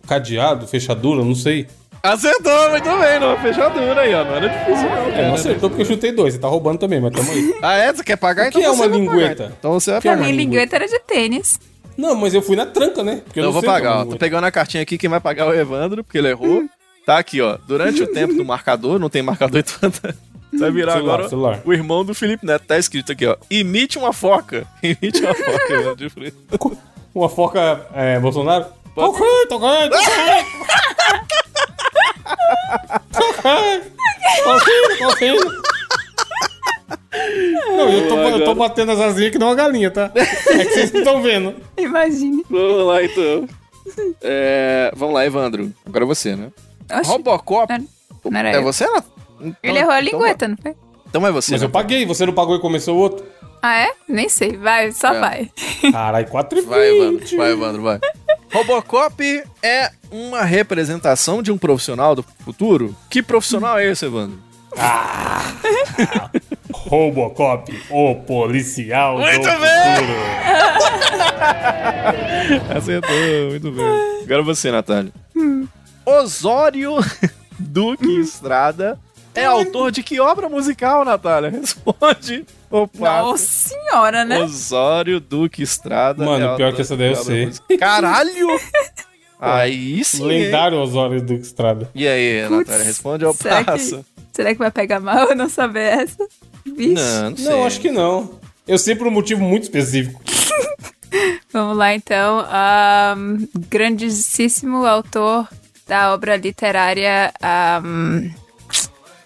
cadeado, fechadura, não sei. Acertou, muito bem, não. Fechadura aí, ó. Não era difícil, não. É, cara. não acertou porque eu chutei dois. Você tá roubando também, mas tamo aí. Ah, é? Você quer pagar? O Então que é você uma lingueta? Então você vai Que é Pra pagar. uma mim, lingueta? era de tênis. Não, mas eu fui na tranca, né? Porque Eu, não vou é pagar, ó. Tô lingueta. pegando a cartinha aqui, quem vai pagar é o Evandro, porque ele errou. Tá aqui, ó. Durante o tempo do marcador, não tem marcador então Você vai virar Celular, agora celular. o irmão do Felipe Neto. Tá escrito aqui, ó. Imite uma foca. Imite uma foca, Freitas. Uma foca é, Bolsonaro? Tá ok, tá ok. Tá ok, tá ok. Não, eu tô, eu tô batendo as asinhas que não uma galinha, tá? É que vocês não estão vendo. Imagine. Vamos lá, então. É, vamos lá, Evandro. Agora você, né? Oxi, Robocop. não, não era É eu. você, Ana? Então- Ele errou a então- lingueta, não foi? Então é você. Mas né? eu paguei, você não pagou e começou o outro? Ah, é? Nem sei. Vai, só É. vai. Caralho, 4 e Vai, 20. Evandro. Vai, Evandro, vai. Robocop é uma representação de um profissional do futuro? Que profissional é esse, Evandro? Robocop, o policial Muito do bem! futuro. Acertou, muito bem. Agora você, Natália. Osório Duque Estrada é autor de que obra musical, Natália? Responde. Opa. Nossa senhora, né? Osório Duque Estrada. Mano, é pior que essa daí eu sei. musical. Caralho! Aí sim. hein? Lendário Osório do Estrada. E aí, Putz, Natália, responde ou será passa? que, será que vai pegar mal eu não saber essa? Vixe. Não, não sei. Não, acho que não. Eu sei por um motivo muito específico. Vamos lá, então. Ahn, grandíssimo autor da obra literária. ahn,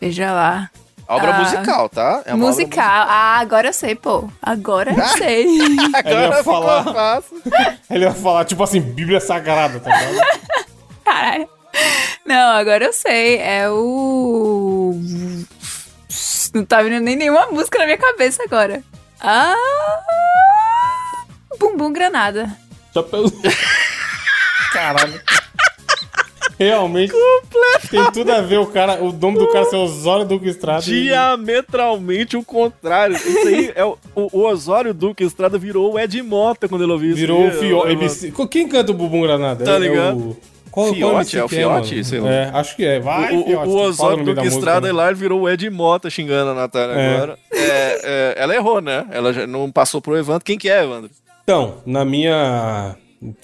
veja lá. Obra Ah, musical, tá? É uma obra musical. Ah, agora eu sei, pô. Agora eu sei. musical. Ele ia Agora ficou falar. fácil. Ele vai falar, tipo assim, Bíblia Sagrada, tá ligado? Caralho. Não, agora eu sei. É o. Não tá vindo nem nenhuma música na minha cabeça agora. Ah. Bumbum Granada. Chapéu. Caralho. Realmente tem tudo a ver o cara, o nome do cara ser Osório Duque Estrada. Diametralmente o contrário. Isso aí é o, o, Osório Duque Estrada virou o Ed Mota quando ele ouviu isso. Virou o Fio... MC. Quem canta o Bumbum Granada? Tá É- é ligado? o- Qual, Fiote, qual é o que Fiote, mano? sei lá. É, acho que é. Vai, o, Fiote, o Osório Duque Estrada né? lá virou o Ed Mota xingando a Natália É. agora. É, é, ela errou, né? Ela já não passou pro Evandro. Quem que é, Evandro? Então, na minha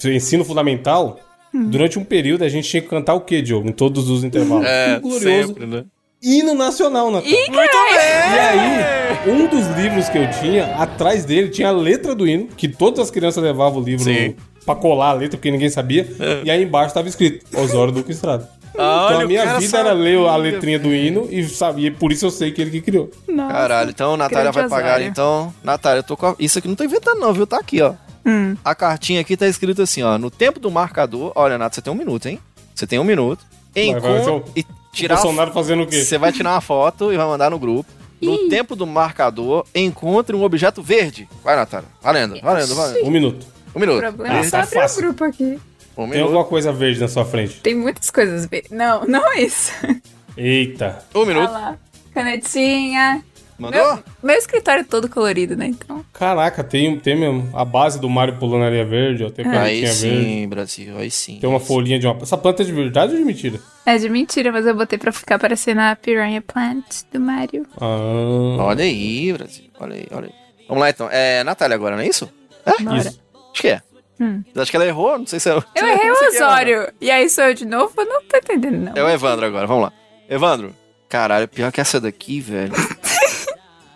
ensino fundamental, Hum. durante um período a gente tinha que cantar o quê, Diogo? Em todos os intervalos. É, glorioso sempre, né? hino nacional, Natal. Ih, Muito bem! E aí, um dos livros que eu tinha, atrás dele tinha a letra do hino, que todas as crianças levavam o livro Sim. pra colar a letra, porque ninguém sabia. E aí embaixo tava escrito Osório Duque Estrada. Olha, então o a minha vida era ler a letrinha do hino e sabia, por isso eu sei que ele que criou. Nossa. Caralho, então Natália vai pagar, então. Natália, eu tô com a... Isso aqui não tô inventando, não, viu? Tá aqui, ó. Hum. A cartinha aqui tá escrito assim, ó. No tempo do marcador. Olha, Nato, você tem um minuto, hein? Você tem um minuto. Encon... vai ser o- E tirar. Bolsonaro fazendo o quê? Você vai tirar uma foto e vai mandar no grupo. No tempo do marcador, encontre um objeto verde. Vai, Natália. Valendo, valendo, valendo. Um minuto. Um O minuto. problema é Ah, só tá abrir o grupo aqui. Um Tem alguma coisa verde na sua frente. Tem muitas coisas. be- Não, não é isso. Eita. Um Olha minuto. lá. Canetinha. Mandou? Meu, meu escritório é todo colorido, né? Então. Caraca, tem, tem mesmo a base do Mario pulando na areia verde, ó. Tem Aí planetinha verde. sim, Brasil, aí sim. Tem uma sim. folhinha de uma. Essa planta é de verdade ou de mentira? É de mentira, mas eu botei pra ficar parecendo a Piranha Plant do Mario. Ah. Olha aí, Brasil. Olha aí, olha aí. Vamos lá então. É Natália agora, não é isso? Bora. Isso. Acho que é. Hum. Acho que ela errou, não sei se é. Eu errei não o é, Osório. E aí sou eu de novo? Eu não tô entendendo, não. É o Evandro agora, vamos lá. Evandro, caralho, pior que essa daqui, velho.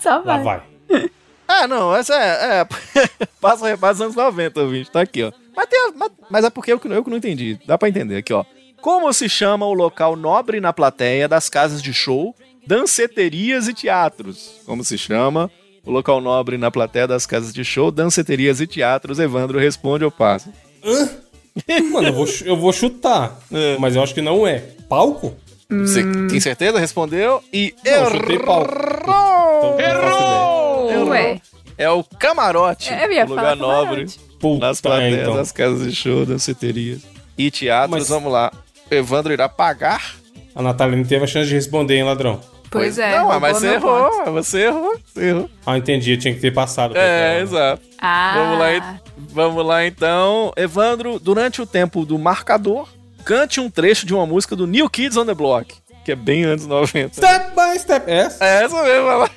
Só Lá vai. vai. Ah, não, essa é. é passa o repassa dos anos 90, ouvinte, tá aqui, ó. Mas, tem, mas, mas é porque eu, que não- eu que não entendi. Dá pra entender aqui, ó. Como se chama o local nobre na plateia das casas de show, danceterias e teatros? Como se chama o local nobre na plateia das casas de show, danceterias e teatros? Evandro responde ou passa? Mano, eu vou, eu vou chutar. É. Mas eu acho que não é. Palco? Você tem certeza? Respondeu e Não, eu chutei palco. Então, faço ideia. Ué. é o camarote, o lugar nobre. camarote. Puta, nas é, plateias, então. das casas de show, danceterias e teatros. Mas- Vamos lá. Evandro irá pagar? A Natália não teve a chance de responder, hein, ladrão? Pois é. Não, mas você errou, você errou, você errou. Ah, entendi. Eu tinha que ter passado. É, ela. exato. Ah. Vamos lá, vamos lá então. Evandro, durante o tempo do marcador, cante um trecho de uma música do New Kids on the Block, que é bem anos 90. Step by step. Essa? É essa mesmo, lá.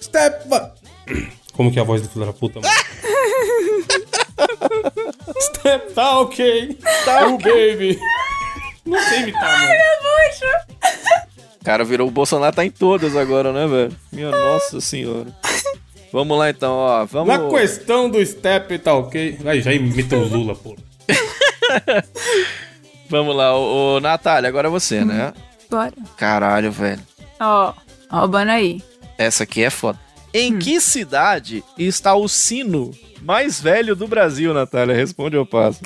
Step by... Como que é a voz do filho da puta, mano? step, tá ok. Tá o baby. Não sei imitar, mano. Cara, virou o Bolsonaro tá em todas agora, né, velho? Minha nossa senhora. Vamos lá então, ó. Vamos. Na questão do step, tá ok. Aí já imita o Lula, pô. Vamos lá, ô, ô, Natália, agora é você, né? Bora. Caralho, velho. Ó, roubando aí. Essa aqui é foda. Em que cidade está o sino mais velho do Brasil, Natália? Responde ou passo.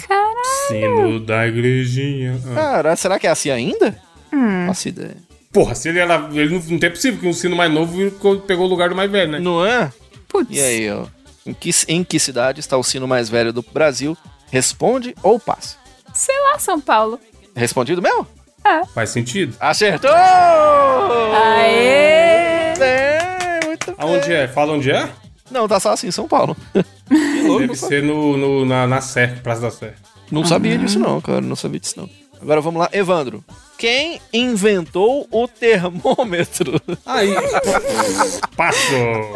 Sino da igrejinha. Ah. Cara, será que é assim ainda? Faço ideia. Porra, se ele era. Ele não, não tem possível que um sino mais novo pegou o lugar do mais velho, né? Não é? Putz. E aí, ó. Em que, em que cidade está o sino mais velho do Brasil? Responde ou passa? Sei lá, São Paulo. Respondido mesmo? Faz sentido. Acertou! Aê! É, muito bem. Aonde é? Fala onde é? Não, tá só assim, São Paulo. que louco. Deve ser no, no- na, na Sé, Praça da Sé. Não sabia disso não, cara. Não sabia disso não. Agora vamos lá, Evandro. Quem inventou o termômetro? Aí. Passou.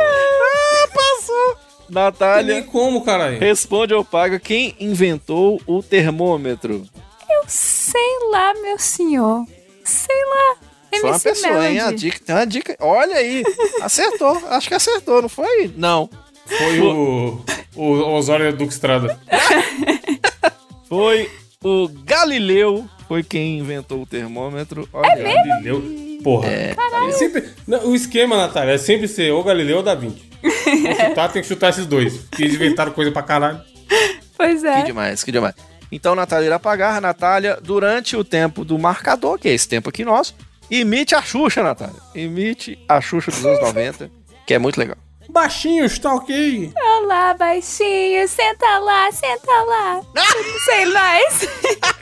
Passou. Nem Natália, como, caralho? responde ou paga. Quem inventou o termômetro? Eu sei lá, meu senhor. Sei lá. Foi uma MC pessoa, hein? A Melody. dica, tem uma dica. Olha aí. Acertou. Acho que acertou, não foi? Não. Foi o. O Osório Duque Estrada. Foi o Galileu. Foi quem inventou o termômetro. Olha. É Galileu. Porra. É sempre, não, o esquema, Natália, é sempre ser ou Galileu ou Da Vinci. Pra chutar, tem que chutar esses dois. Que eles inventaram coisa pra caralho. Pois Que é. demais, que demais. Então, Natália irá pagar. Natália, durante o tempo do marcador, que é esse tempo aqui nosso, imite a Xuxa, Natália. Imite a Xuxa dos anos 90, que é muito legal. Baixinho, está ok. Olá, baixinho. Senta lá, senta lá. Eu não sei mais.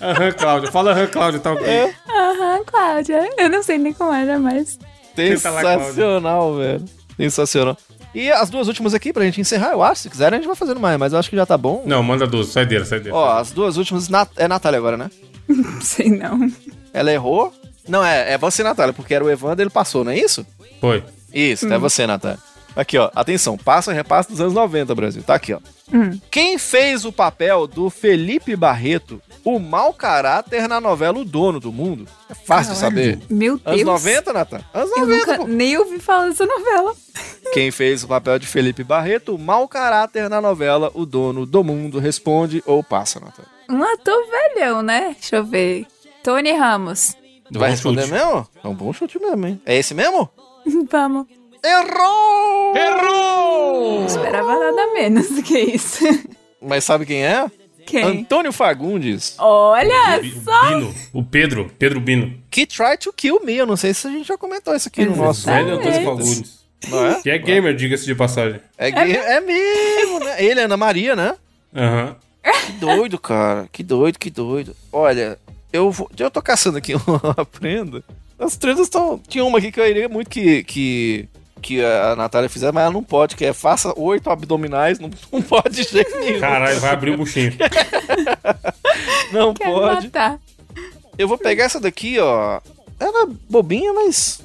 Aham, Cláudia. Fala aham, Cláudia, tá ok. Aham, Cláudia. Eu não sei nem como era Cláudia. Sensacional, velho. Sensacional. E as duas últimas aqui pra gente encerrar, eu acho. Se quiser, a gente vai fazendo mais, mas eu acho que já tá bom. Não, manda 12, sai dele, sai dele. Ó, as duas últimas, Nat- é Natália agora, né? Não sei não. Ela errou. Não, é, é você, Natália, porque era o Evandro, ele passou, não é isso? Foi. Isso, é você, Natália. Aqui, ó. Atenção, passa e repasse dos anos 90, Brasil. Tá aqui, ó. Quem fez o papel do Felipe Barreto, o mau caráter na novela O Dono do Mundo? É fácil de saber. Meu Deus. Anos 90, Natália? Anos Eu 90, nunca pô. nem ouvi falar dessa novela. Quem fez o papel de Felipe Barreto, o mau caráter na novela O Dono do Mundo? Responde ou passa, Natália? Um ator velhão, né? Deixa eu ver. Tony Ramos. Vai Bom responder chute. mesmo? É um bom chute mesmo, hein? É esse mesmo? Vamos. Errou! Não esperava nada menos do que isso. Mas sabe quem é? Quem? Antônio Fagundes. Olha Bi- só. Bino. O Pedro. Pedro Bino. Que try to kill me. Eu não sei se a gente já comentou isso aqui no nosso. Velho Antônio Exatamente. Fagundes. Não é? Que é gamer, diga-se de passagem. É, gay- é mesmo, né? Ele, Ana Maria, né? Aham. Que doido, cara. Que doido, que doido. Olha, eu vou. Eu tô caçando aqui uma prenda. As prendas estão. Tinha uma aqui que eu iria muito que. que... Que a Natália fizer, mas ela não pode, que é faça oito abdominais, não, não pode de jeito nenhum. Caralho, vai abrir o buchinho. não Quero pode. matar. Eu vou pegar essa daqui, ó. Ela é bobinha, mas.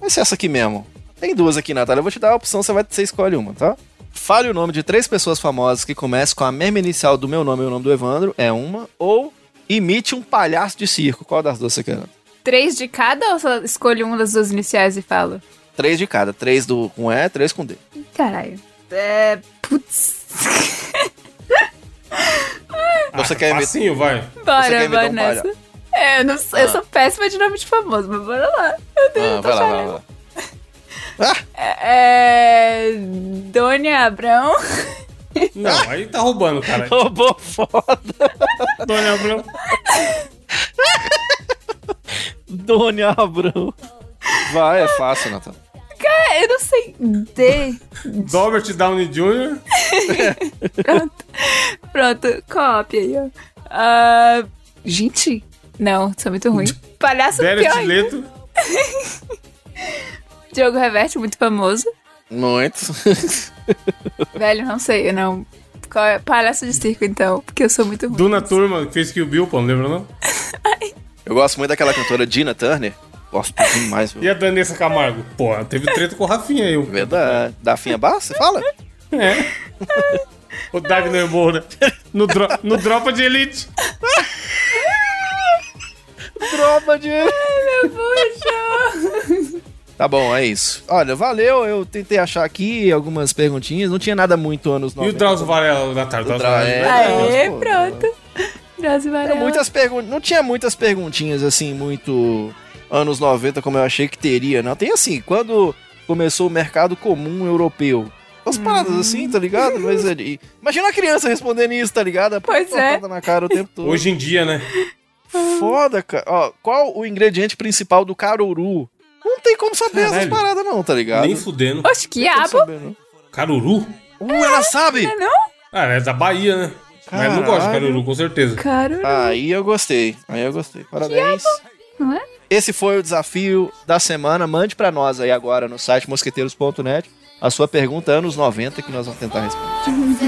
Vai ser essa aqui mesmo. Tem duas aqui, Natália. Eu vou te dar a opção, você, vai, você escolhe uma, tá? Fale o nome de três pessoas famosas que começam com a mesma inicial do meu nome e o nome do Evandro, é uma. Ou imite um palhaço de circo. Qual das duas você quer? Três de cada ou só escolho uma das duas iniciais e falo? Três de cada. Três do com E, três com D. Caralho. É. Putz. Você quer imitar? Facinho, vai. Você Bora, quer um nessa. É, eu, não, sou- eu sou péssima de nome de famoso, mas bora lá. Meu Deus, Ah, eu tô vai lá, vai chorando. lá. É. Dônia Abrão. Não, aí tá roubando, cara. Roubou foda. Dona Abrão. Dona Abrão. Vai, é fácil, Natan. D. Robert Downey Jr. Pronto. Pronto, cópia aí, ó. Ah, gente. Não, sou muito ruim. Palhaço ainda. Leto. Diogo Reverte, muito famoso. Muito. Velho, não sei, eu não. Qual é? Palhaço de circo, então, porque eu sou muito ruim. Duna Turma, que fez Kill Bill, pô, não lembra não? Eu gosto muito daquela cantora Dina Turner. Gosto demais, viu? E a Danessa Camargo? Pô, teve treta com o Rafinha aí. o- Verdade. Da Finha Barra, você fala? É. O Dagner Moura. No, dro no Dropa de Elite. Tropa de... Puxa! Tá bom, é isso. Olha, valeu. Eu tentei achar aqui algumas perguntinhas. Não tinha nada muito anos E 90. o Drauzio Varela da tarde. O Drau- é. Aê, pô. pronto. Drauzio Varela. muitas pergun- Não tinha muitas perguntinhas assim, muito anos 90 como eu achei que teria, não. Tem assim, quando começou o mercado comum europeu. Umas paradas assim, tá ligado? Mas ele... Imagina a criança respondendo isso, tá ligado? Pois é. Na cara o tempo todo. Hoje em dia, né? Foda, cara. Ó, qual o ingrediente principal do caruru? Não tem como saber essas Caralho. paradas, não, tá ligado? Nem fudendo. Oxe, que abo. Caruru? Uh, ela sabe! Não? Ah, é da Bahia, né? Mas eu não gosto de Caralho. caruru, com certeza. Caro. Aí eu gostei. Aí eu gostei. Parabéns. Não é? Esse foi o desafio da semana. Mande pra nós aí agora no site mosqueteiros.net a sua pergunta anos 90 que nós vamos tentar responder.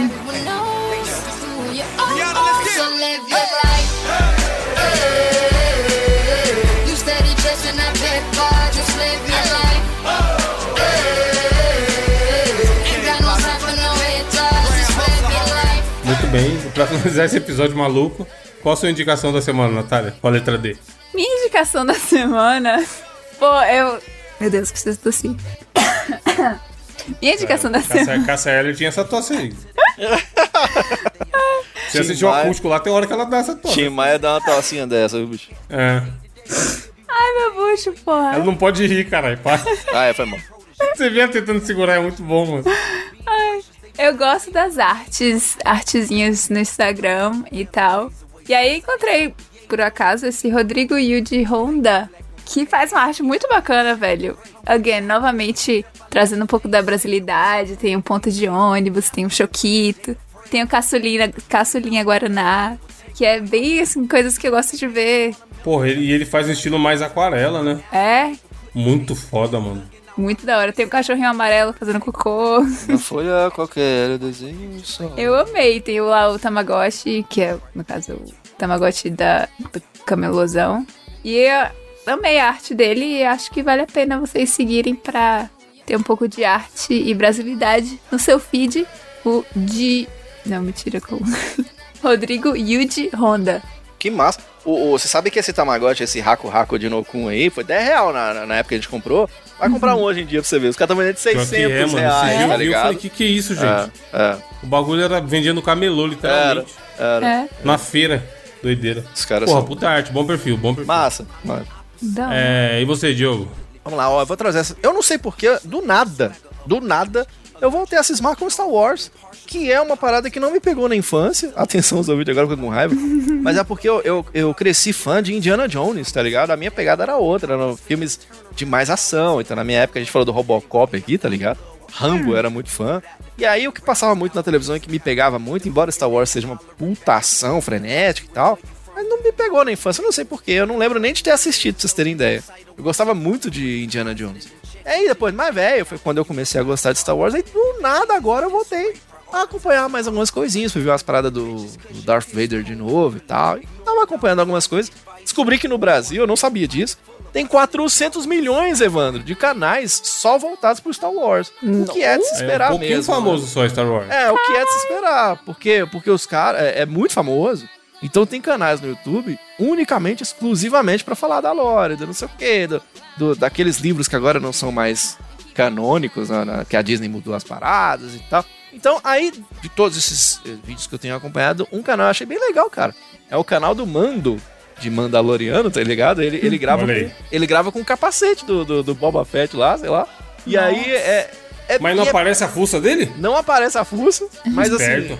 Muito bem. Pra finalizar esse episódio maluco, qual a sua indicação da semana, Natália? Qual a letra D? Minha indicação da semana. Pô, eu. Meu Deus, preciso tossir. Minha indicação da semana. Cássia, Cássia Eller tinha essa tosse aí. Você assistiu o acústico lá, tem hora que ela dá essa tosse. Tim Maia dá uma tossinha dessa, viu, bicho? É. Ai, meu bucho, porra. Ela não pode rir, caralho. Para. Ah, é, foi mal. Você vinha tentando segurar, é muito bom, mano. Eu gosto das artes, artezinhas no Instagram e tal. E aí encontrei, por acaso, esse Rodrigo Yuji Honda, que faz uma arte muito bacana, velho. Again, novamente trazendo um pouco da brasilidade. Tem um ponto de ônibus, tem um choquito, tem o caçulinha, caçulinha Guaraná, que é bem assim, coisas que eu gosto de ver. Porra, ele, e ele faz um estilo mais aquarela, né? É, Muito foda, mano. muito da hora. Tem um cachorrinho amarelo fazendo cocô. Uma folha qualquer, desenho só. Eu amei. Tem lá o Tamagotchi, que é, no caso, o Tamagotchi da, do camelozão. E eu amei a arte dele e acho que vale a pena vocês seguirem pra ter um pouco de arte e brasilidade no seu feed. O de... Não, mentira, com... Rodrigo Yuji Honda. Que massa. O, o- você sabe que esse Tamagotchi, esse Raku Raku de Nokun aí, foi 10 real na, na, na época que a gente comprou. Vai comprar um hoje em dia pra você ver. Os caras estão vendendo de Pior 600 que é, mano. reais, tá viu, eu ligado? falei, que que é isso, gente? É, é, O bagulho era vendia no camelô, literalmente. era. É, Na feira. Doideira. Os caras Porra, são... puta arte, bom perfil, bom perfil. Massa, hora. É, e você, Diogo? Vamos lá, ó, eu vou trazer essa. Eu não sei porquê, do nada, do nada, eu voltei a cismar com Star Wars, que é uma parada que não me pegou na infância. Atenção, os ouvintes agora ficam com raiva. mas é porque eu, eu, eu cresci fã de Indiana Jones, tá ligado? A minha pegada era outra, eram filmes de mais ação. Então, na minha época, a gente falou do Robocop aqui, tá ligado? Rambo era muito fã. E aí o que passava muito na televisão e que me pegava muito, embora Star Wars seja uma putação frenética e tal, mas não me pegou na infância, eu não sei porquê, eu não lembro nem de ter assistido, pra vocês terem ideia. Eu gostava muito de Indiana Jones. E aí depois, mais velho, foi quando eu comecei a gostar de Star Wars, aí do nada agora eu voltei a acompanhar mais algumas coisinhas, fui ver umas paradas do, do Darth Vader de novo e tal, e tava acompanhando algumas coisas. Descobri que no Brasil, eu não sabia disso, tem 400 milhões, Evandro, de canais só voltados pro Star Wars. O que é de se É um esperar pouquinho mesmo. né? famoso só Star Wars. É, o que é de se esperar. Por quê? Porque os caras. É, é muito famoso. Então tem canais no YouTube unicamente, exclusivamente pra falar da lore, do não sei o quê, do, do- daqueles livros que agora não são mais canônicos, né, né, que a Disney mudou as paradas e tal. Então, aí, de todos esses eh, vídeos que eu tenho acompanhado, um canal eu achei bem legal, cara. É o canal do Mando, de Mandaloriano, tá ligado? Ele, ele, grava, com, ele grava com o capacete do, do, do Boba Fett lá, sei lá. E aí é. é Mas não é- aparece a fuça dele? não aparece a fuça, mas assim. Esperto.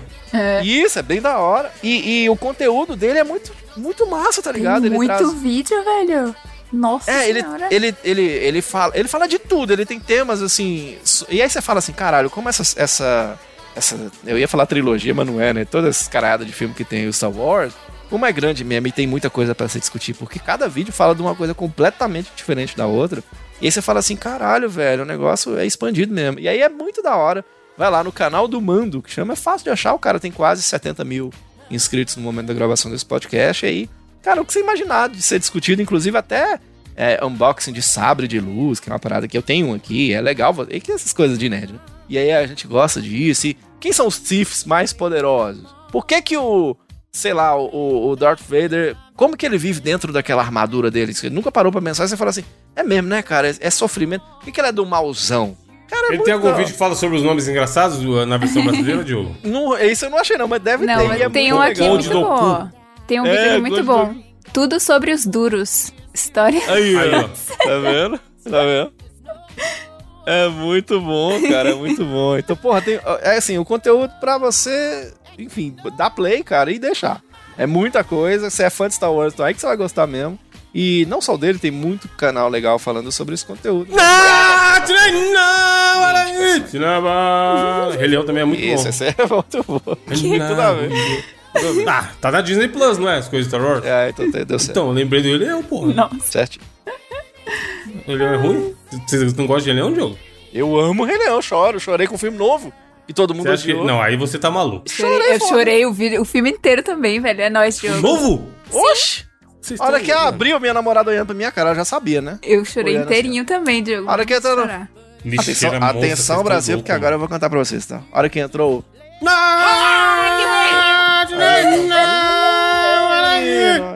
Isso, é bem da hora. E, e o conteúdo dele é muito, muito massa, tá ligado? Tem muito traz- vídeo, velho. Nossa É, ele, ele, ele, ele, fala, ele fala de tudo, ele tem temas assim. E aí você fala assim, caralho, como essa. essa, essa eu ia falar trilogia, mas não é, né? Toda essa carada de filme que tem o Star Wars, como é grande mesmo e tem muita coisa pra se discutir, porque cada vídeo fala de uma coisa completamente diferente da outra. E aí você fala assim, caralho, velho, o negócio é expandido mesmo. E aí é muito da hora. Vai lá no canal do Mando, que chama, é fácil de achar, o cara tem quase 70 mil inscritos no momento da gravação desse podcast. E aí, cara, o que você imaginar de ser discutido, inclusive até é, unboxing de sabre de luz, que é uma parada que eu tenho aqui, é legal. E que essas coisas de nerd, né? E aí a gente gosta disso. E quem são os Siths mais poderosos? Por que que o, sei lá, o, o Darth Vader, como que ele vive dentro daquela armadura dele? Você nunca parou pra pensar e você fala assim, é mesmo, né, cara? É, é sofrimento. Por que, que ele é do mauzão? Cara, é Ele muito tem algum vídeo que fala sobre os nomes engraçados do- na versão brasileira, Diogo? Não, esse eu não achei não, mas deve Não, ter. mas e é tem um aqui legal. muito do bom. Tem um É, vídeo aqui muito bom. Tudo sobre os duros. História. Aí, Aí, ó. Tá vendo? Tá vendo? É muito bom, cara, é muito bom. Então, porra, tem, é assim, o conteúdo pra você, enfim, dar play, cara, e deixar. É muita coisa, você é fã de Star Wars, então é que você vai gostar mesmo. E não só o dele, tem muito canal legal falando sobre esse conteúdo. Rei Leão também é muito Isso, bom. esse é muito bom. Tudo a ver. Ah, tá na Disney Plus, não é? As coisas de Star Wars? É, então deu certo. Então, eu lembrei do Rei Leão, porra. Nossa. Certo? Rei Leão é ruim? Vocês não gostam de Rei Leão, Diogo? Eu amo o Rei Leão, choro, chorei com um filme novo. E todo mundo Você acha que... Não, aí você tá maluco. Chorei, eu chorei o, vídeo, o filme inteiro também, velho. É nóis, Diogo. Novo? Oxi! Vocês A hora que abriu, minha namorada olhando pra minha cara, eu já sabia, né? Eu chorei Olhando inteirinho também, Diogo. A hora que entrou Atenção, vocês atenção Brasil, loucos, porque agora eu vou cantar pra vocês, tá? A hora que entrou. o-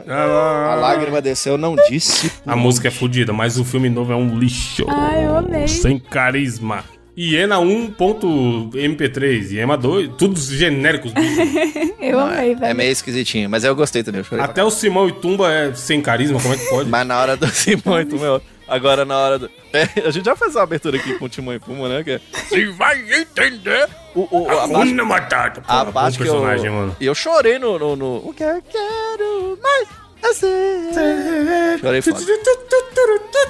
A lágrima desceu, não disse. A música é fodida, mas o filme novo é um lixo. Ai, eu amei. Sem carisma. Iena 1.mp3, Iena 2, todos genéricos. Eu amei, É velho. meio esquisitinho, mas eu gostei também. Eu Até o Simão e Tumba é sem carisma, como é que pode? Mas na hora do Simão e Puma, agora na hora do. É, a gente já fez uma abertura aqui com o Timão e Puma, né? Que é. Se vai entender! O, o, o, a parte, Matata. a Porra, parte bom que eu. personagem, mano. E eu chorei no, no, no. O que eu quero mais é ser. Chorei foda.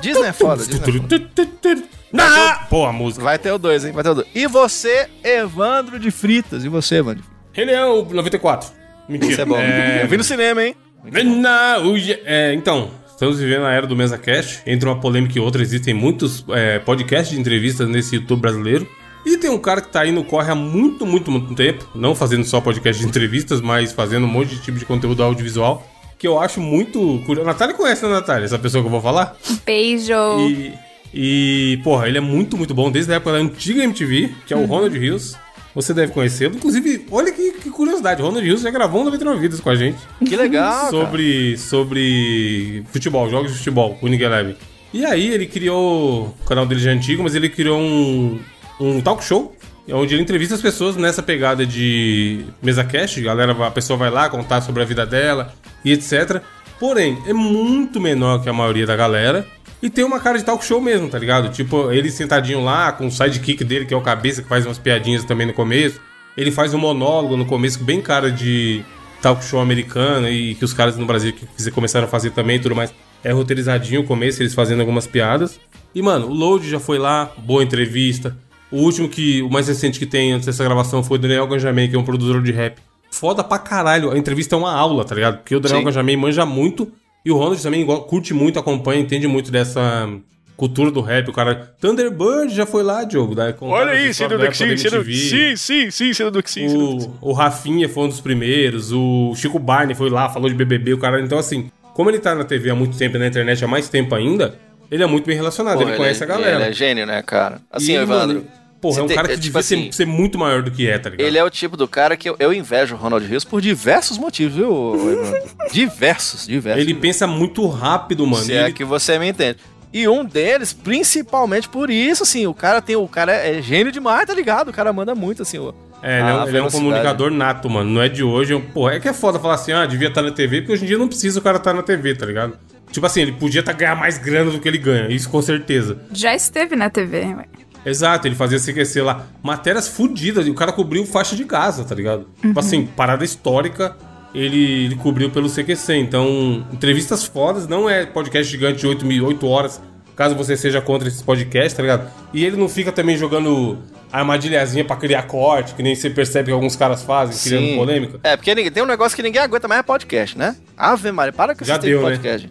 Disney é foda, Disney é foda. Ah, Pô, a música. Vai ter o 2, hein? Vai ter o 2. E você, Evandro de Fritas? E você, Evandro? Rei Leão 94. Mentira. Isso é bom. Eu vi no cinema, hein? Não, ui, é, então, estamos vivendo a era do MesaCast. Entre uma polêmica e outra, existem muitos é, podcasts de entrevistas nesse YouTube brasileiro. E tem um cara que tá aí no corre há muito, muito, muito tempo. Não fazendo só podcast de entrevistas, mas fazendo um monte de tipo de conteúdo audiovisual. Que eu acho muito curioso. A Natália conhece, né, Natália? Essa pessoa que eu vou falar? Beijo. E, e, porra, ele é muito, muito bom. Desde a época da antiga MTV, que é o Ronald Rios. Você deve conhecê-lo. Inclusive, olha que, que curiosidade. O Ronald Rios já gravou um 99 Vidas com a gente Que legal. sobre, sobre futebol, jogos de futebol, o Ninguém Leve. E aí ele criou, o canal dele já é antigo, mas ele criou um, um talk show, onde ele entrevista as pessoas nessa pegada de mesa cast, a galera, a pessoa vai lá contar sobre a vida dela e etc. Porém, é muito menor que a maioria da galera. E tem uma cara de talk show mesmo, tá ligado? Tipo, ele sentadinho lá, com o sidekick dele, que é o cabeça, que faz umas piadinhas também no começo. Ele faz um monólogo no começo, bem cara de talk show americano, e que os caras no Brasil que começaram a fazer também e tudo mais. É roteirizadinho o começo, eles fazendo algumas piadas. E, mano, o Load já foi lá, boa entrevista. O último que, o mais recente que tem antes dessa gravação foi o Daniel Ganjamin, que é um produtor de rap. Foda pra caralho. A entrevista é uma aula, tá ligado? Porque o Daniel Sim. Ganjamin manja muito e o Ronald também go- curte muito, acompanha, entende muito dessa cultura do rap. O cara. Thunderbird já foi lá, Diogo. Da, Olha aí, sendo do Sim, sendo Sim, sim, sim, sendo do Sim, do O, o Rafinha foi um dos primeiros, o Chico Barney foi lá, falou de BBB, o cara. Então, assim, como ele tá na TV há muito tempo e na internet há mais tempo ainda, ele é muito bem relacionado, Porra, ele conhece é, a galera. Ele é gênio, né, cara? Assim, E, Evandro. mano, Porra, é um você cara tem- que tipo devia ser- assim, ser, muito maior do que é, tá ligado? Ele é o tipo do cara que eu, eu invejo o Ronald Rios por diversos motivos, viu, diversos, diversos. Ele pensa muito rápido, mano. Se é ele- que você me entende. E um deles, principalmente por isso, assim, o cara tem. O cara é gênio demais, tá ligado? O cara manda muito, assim, o. É, ele é, um, a ele é um velocidade. comunicador nato, mano. Não é de hoje. Pô, é que é foda falar assim, ah, devia estar na TV, porque hoje em dia não precisa o cara estar na TV, tá ligado? Tipo assim, ele podia tá, ganhar mais grana do que ele ganha, isso com certeza. Já esteve na TV, ué. Exato, ele fazia CQC lá. Matérias fodidas, e o cara cobriu faixa de Gaza, tá ligado? Tipo assim, parada histórica, ele, ele cobriu pelo CQC. Então, entrevistas fodas, não é podcast gigante de 8, mil, 8 horas, caso você seja contra esses podcasts, tá ligado? E ele não fica também jogando armadilhazinha pra criar corte, que nem você percebe que alguns caras fazem, criando polêmica. É, porque ninguém- tem um negócio que ninguém aguenta mais é podcast, né? Ave Maria, para com Já esse tipo deu, de né?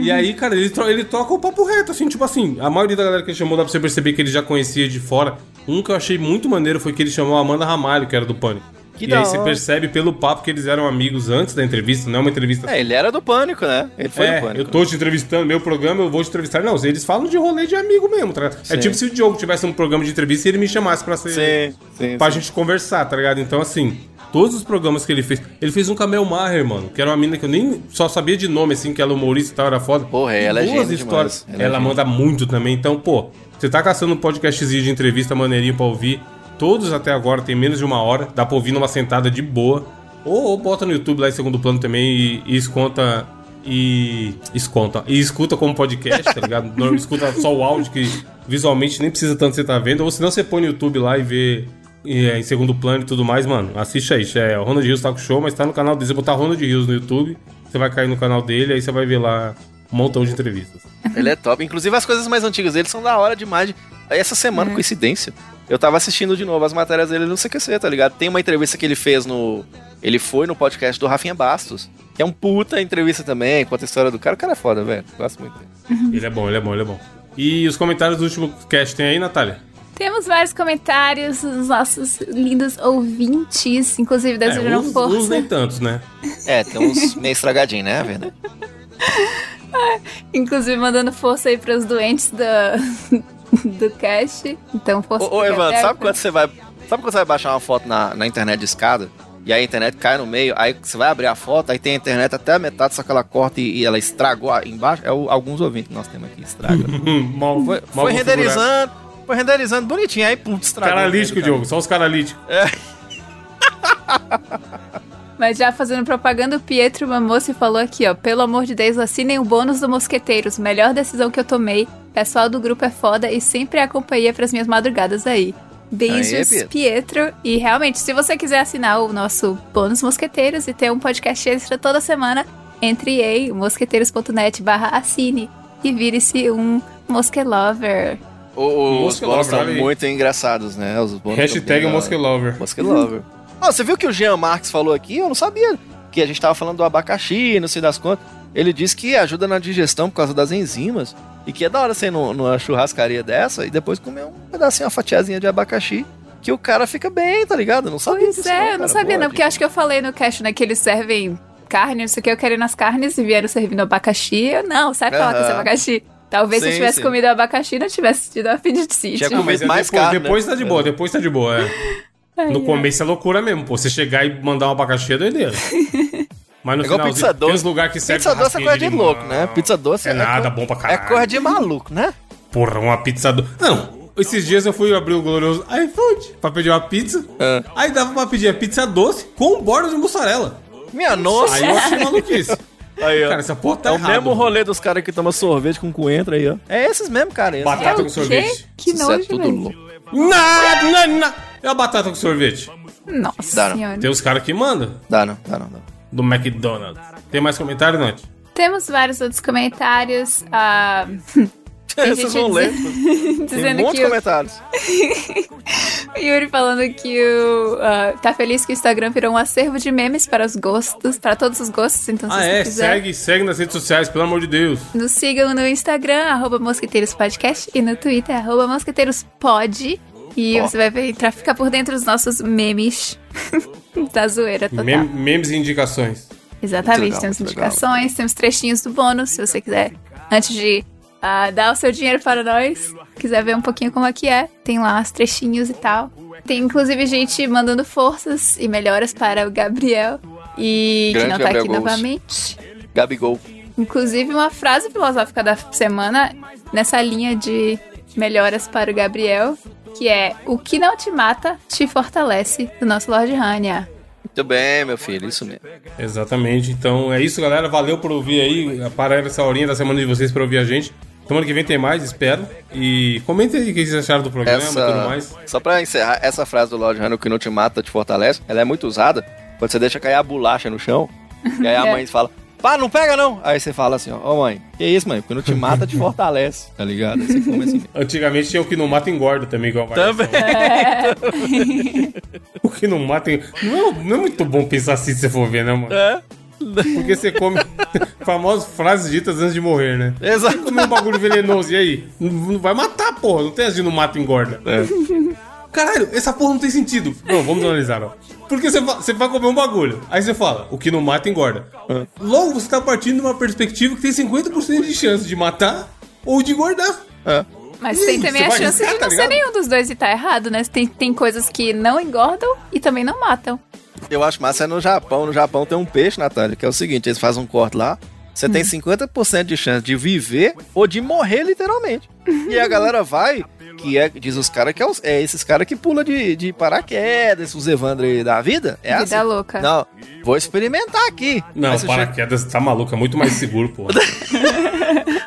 E aí, cara, ele, tro- ele toca o papo reto, assim, tipo assim, a maioria da galera que ele chamou dá pra você perceber que ele já conhecia de fora. Um que eu achei muito maneiro foi que ele chamou a Amanda Ramalho, que era do Pânico. Que e aí você percebe pelo papo que eles eram amigos antes da entrevista, não é uma entrevista. É, ele era do pânico, né? Ele foi É, do pânico. eu tô te entrevistando, meu programa, eu vou te entrevistar. Não, eles falam de rolê de amigo mesmo, tá ligado? É tipo se o Diogo tivesse um programa de entrevista e ele me chamasse pra ser. Sim, sim. pra sim. gente conversar, tá ligado? Então, assim, todos os programas que ele fez. Ele fez um Camel Maher, mano, que era uma mina que eu nem só sabia de nome, assim, que ela é humorista e tal, era foda. Porra, ela é gênio histórias. Ela Ela, é manda muito também. Então, pô, você tá caçando um podcastzinho de entrevista maneirinho pra ouvir. Todos até agora tem menos de uma hora. Dá pra ouvir numa sentada de boa. Ou, ou bota no YouTube lá em segundo plano também e, e esconta. E. Esconta. E escuta como podcast, tá ligado? Não escuta só o áudio, que visualmente nem precisa tanto você tá vendo. Ou senão você põe no YouTube lá e vê é, em segundo plano e tudo mais, mano. Assiste aí. É o Ronald Rios Taco Show, mas tá no canal dele. Você botar Ronald Rios no YouTube, você vai cair no canal dele, aí você vai ver lá um montão de entrevistas. Ele é top. Inclusive, as coisas mais antigas dele são da hora demais. Aí, essa semana, coincidência, eu tava assistindo de novo as matérias dele no CQC, tá ligado? Tem uma entrevista que ele fez no. Ele foi no podcast do Rafinha Bastos, que é um puta entrevista também, conta a história do cara. O cara é foda, velho. Gosto muito dele. Ele é bom, ele é bom, ele é bom. E os comentários do último cast tem aí, Natália? Temos vários comentários dos nossos lindos ouvintes, inclusive desejando uns, uns força. nem tantos, né? É, tem uns meio estragadinho, né, verdade? Inclusive mandando força aí pros doentes do, do cast. Então, força Ô, ô Evandro, sabe quando você vai. Sabe quando você vai baixar uma foto na, na internet de escada? E aí a internet cai no meio, aí você vai abrir a foto, aí tem a internet até a metade, só que ela corta e, e ela estragou embaixo. É o- alguns ouvintes que nós temos aqui, estraga. Mal, Foi, mal foi renderizando, foi renderizando bonitinho, aí pum, estragou. Caralítico, Diogo, só os caralíticos. Mas já fazendo propaganda, o Pietro Mamossi falou aqui, ó. Pelo amor de Deus, assinem o bônus do Mosqueteiros. Melhor decisão que eu tomei. Pessoal do grupo é foda e sempre é a companhia pras minhas madrugadas aí. Beijos, Aê, Pietro. Pietro. E realmente, se você quiser assinar o nosso bônus Mosqueteiros e ter um podcast extra toda semana, entre em mosqueteiros.net barra assine e vire-se um Mosquelover. O- o- os bônus olha aí. muito engraçados, né? Os bônus Hashtag. Mosquelover. Mosque Lover. Ó, você viu que o Jean Marques falou aqui? Eu não sabia. Que a gente tava falando do abacaxi, não sei das contas. Ele disse que ajuda na digestão por causa das enzimas. E que é da hora você ir num- numa churrascaria dessa e depois comer um pedacinho, uma fatiazinha de abacaxi. Que o cara fica bem, tá ligado? Não sabia Pois disso é, eu não cara. sabia Boa não, porque eu acho que eu falei no cast, né, que eles servem carne, não sei o que, eu quero ir nas carnes e vieram servindo abacaxi. Eu, não, sai pra lá com esse abacaxi. Talvez se eu Sim, tivesse sim. comido abacaxi não tivesse tido apetite. Tinha Não, mas comido é mais depois, carne, depois né? tá de boa, depois tá de boa, é. No começo é loucura mesmo, pô. Você chegar e mandar um abacaxi é doideira. Mas no É igual final, pizza tem uns doce. lugares que serve Pizza doce é coisa de limão. louco, né? Pizza doce É nada co- bom pra É caralho. coisa de maluco, né? Porra, uma pizza doce. Não, esses dias eu fui abrir o glorioso iFood pra pedir uma pizza. Ah. Aí dava pra pedir a pizza doce com borda de mussarela. Minha nossa. Aí eu achei maluquice. Aí, ó. Cara, essa porra tá é o errado. mesmo rolê dos caras que tomam sorvete com coentro aí, ó. É esses mesmo, cara. Esses Batata com sorvete. Que Isso nojo, é tudo velho. louco. Não, não, não. É a batata com sorvete. Nossa Dá não. senhora. Tem uns caras que mandam Dá não, dá não, dá não. do McDonald's. Tem mais comentário, Nath? Temos vários outros comentários. ah, Gente vão ler. Tem um monte de o, comentários. o Yuri falando que o, ah, tá feliz que o Instagram virou um acervo de memes para os gostos, para todos os gostos. Então, se Ah, você é? quiser, Segue, segue nas redes sociais, pelo amor de Deus. nos sigam no Instagram, arroba Mosqueteiros Podcast, e no Twitter, arroba MosqueteirosPod. E você vai ver, ficar por dentro dos nossos memes da zoeira total. Mem- memes e indicações. Exatamente, legal, temos muito legal. indicações, temos trechinhos do bônus, se você quiser, antes de ah, dar o seu dinheiro para nós, quiser ver um pouquinho como é que é, tem lá os trechinhos e tal. Tem inclusive gente mandando forças e melhoras para o Gabriel, e Grande que não tá Gabriel aqui Gols. novamente. Gabigol. Inclusive uma frase filosófica da semana nessa linha de melhoras para o Gabriel, que é o que não te mata te fortalece, do nosso Lord Hania. Muito bem, meu filho, isso mesmo. Exatamente. Então é isso, galera. Valeu por ouvir aí. Parar essa horinha da semana de vocês pra ouvir a gente. Semana que vem tem mais, espero. E comentem aí o que vocês acharam do programa e tudo mais. só pra encerrar, essa frase do Lord Hanno, que não te mata, te fortalece, ela é muito usada quando você deixa cair a bolacha no chão, e aí a É. mãe fala, pá, não pega não! Aí você fala assim, ó, ô mãe, que isso, mãe? Porque não te mata, te fortalece, tá ligado? Aí você come assim. Antigamente tinha o que não mata engorda também, que é uma variação. O que não mata engorda. Não, é- não é muito bom pensar assim se você for ver, né, mano? É, Porque você come famosas frases ditas antes de morrer, né? exato. Comer um bagulho venenoso, e aí? Não, vai matar, porra. Não tem assim, não mata engorda. Caralho, essa porra não tem sentido. Não, vamos analisar, ó. Porque você, va- você vai comer um bagulho. Aí você fala, o que não mata engorda. Logo, você tá partindo de uma perspectiva que tem 50% de chance de matar ou de engordar. É. Mas E tem também a chance arriscar, de tá não ser ligado? nenhum dos dois e tá errado, né? Tem, tem coisas que não engordam e também não matam. Eu acho massa é no Japão. No Japão tem um peixe, Natália, que é o seguinte: eles fazem um corte lá. Você tem 50% de chance de viver ou de morrer, literalmente. E a galera vai, que é, diz os caras que é, os- é esses caras que pula de, de paraquedas, os Evandro da vida. É Vida assim. louca. Não, vou experimentar aqui. Não, chega- paraquedas tá maluco, é muito mais seguro, porra.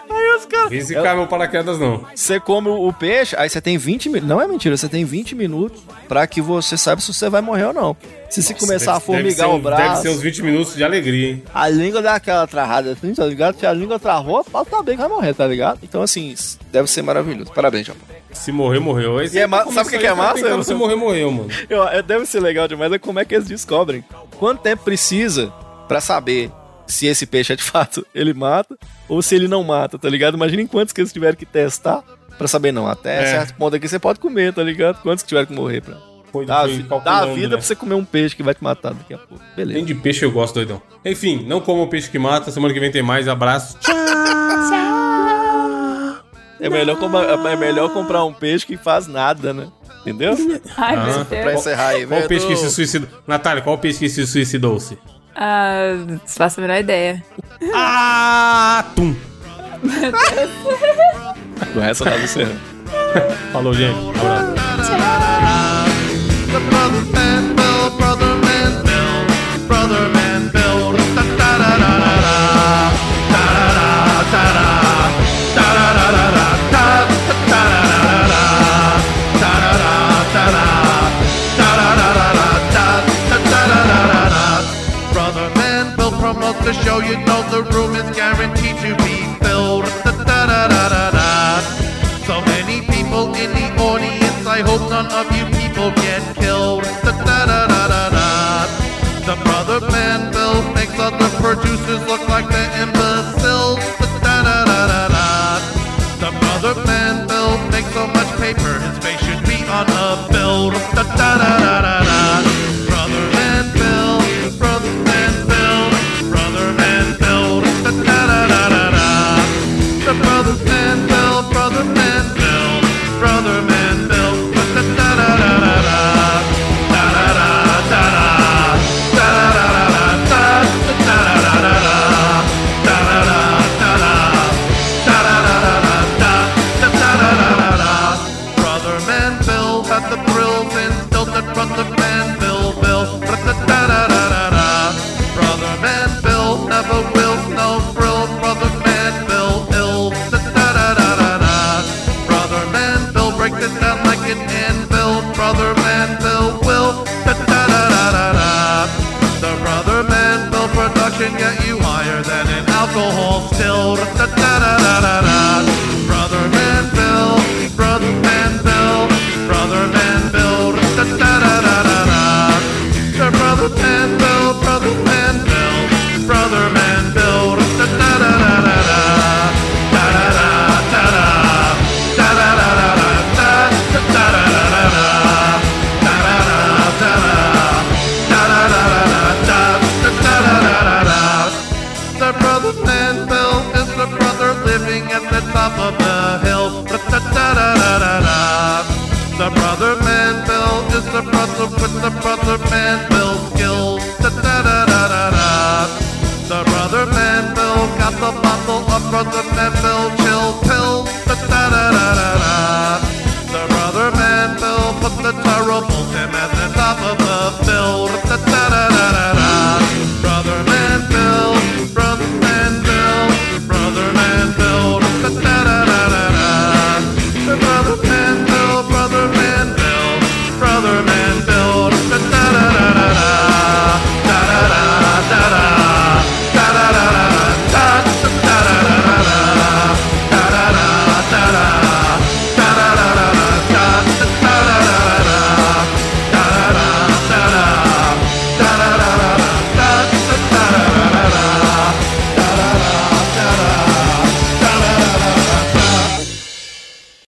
Aí os caras. Vem zicar meu paraquedas, não. Você come o peixe, aí você tem 20 minutos. Não é mentira, você tem 20 minutos pra que você saiba se você vai morrer ou não. Se você começar a Deve- deve formigar ser o um- braço. Deve ser uns 20 minutos de alegria, hein? A língua dá aquela travada assim, tá ligado? Se a língua travou, pode saber que vai morrer, tá ligado? Então, assim, deve ser maravilhoso. Parabéns, Japão. Se morrer, morreu. Aí E é ma- sabe o que que é massa? tentando Se morrer, morreu, mano. Eu, eu- deve ser legal demais é como é que eles descobrem. Quanto tempo precisa pra saber se esse peixe é de fato ele mata ou se ele não mata, tá ligado? Imaginem quantos que eles tiveram que testar pra saber, não. Até É. certo ponto aqui você pode comer, tá ligado? Quantos que tiveram que morrer pra. Foi, Dá, a foi vi- dá a calculando, vida né? pra você comer um peixe que vai te matar daqui a pouco. Beleza. Tem de peixe eu gosto, doidão. Enfim, não como o peixe que mata. Semana que vem tem mais. Abraço. É melhor, comprar, é melhor comprar um peixe que faz nada, né? Entendeu? Ai, Ah. meu Pra Deus. encerrar aí, Qual o peixe que se suicidou? Natália, qual o peixe que se suicidou-se? Ah, não faço a menor ideia. Ah, tum. Resto eu tava encerrando. Falou, gente. Abraço. Brother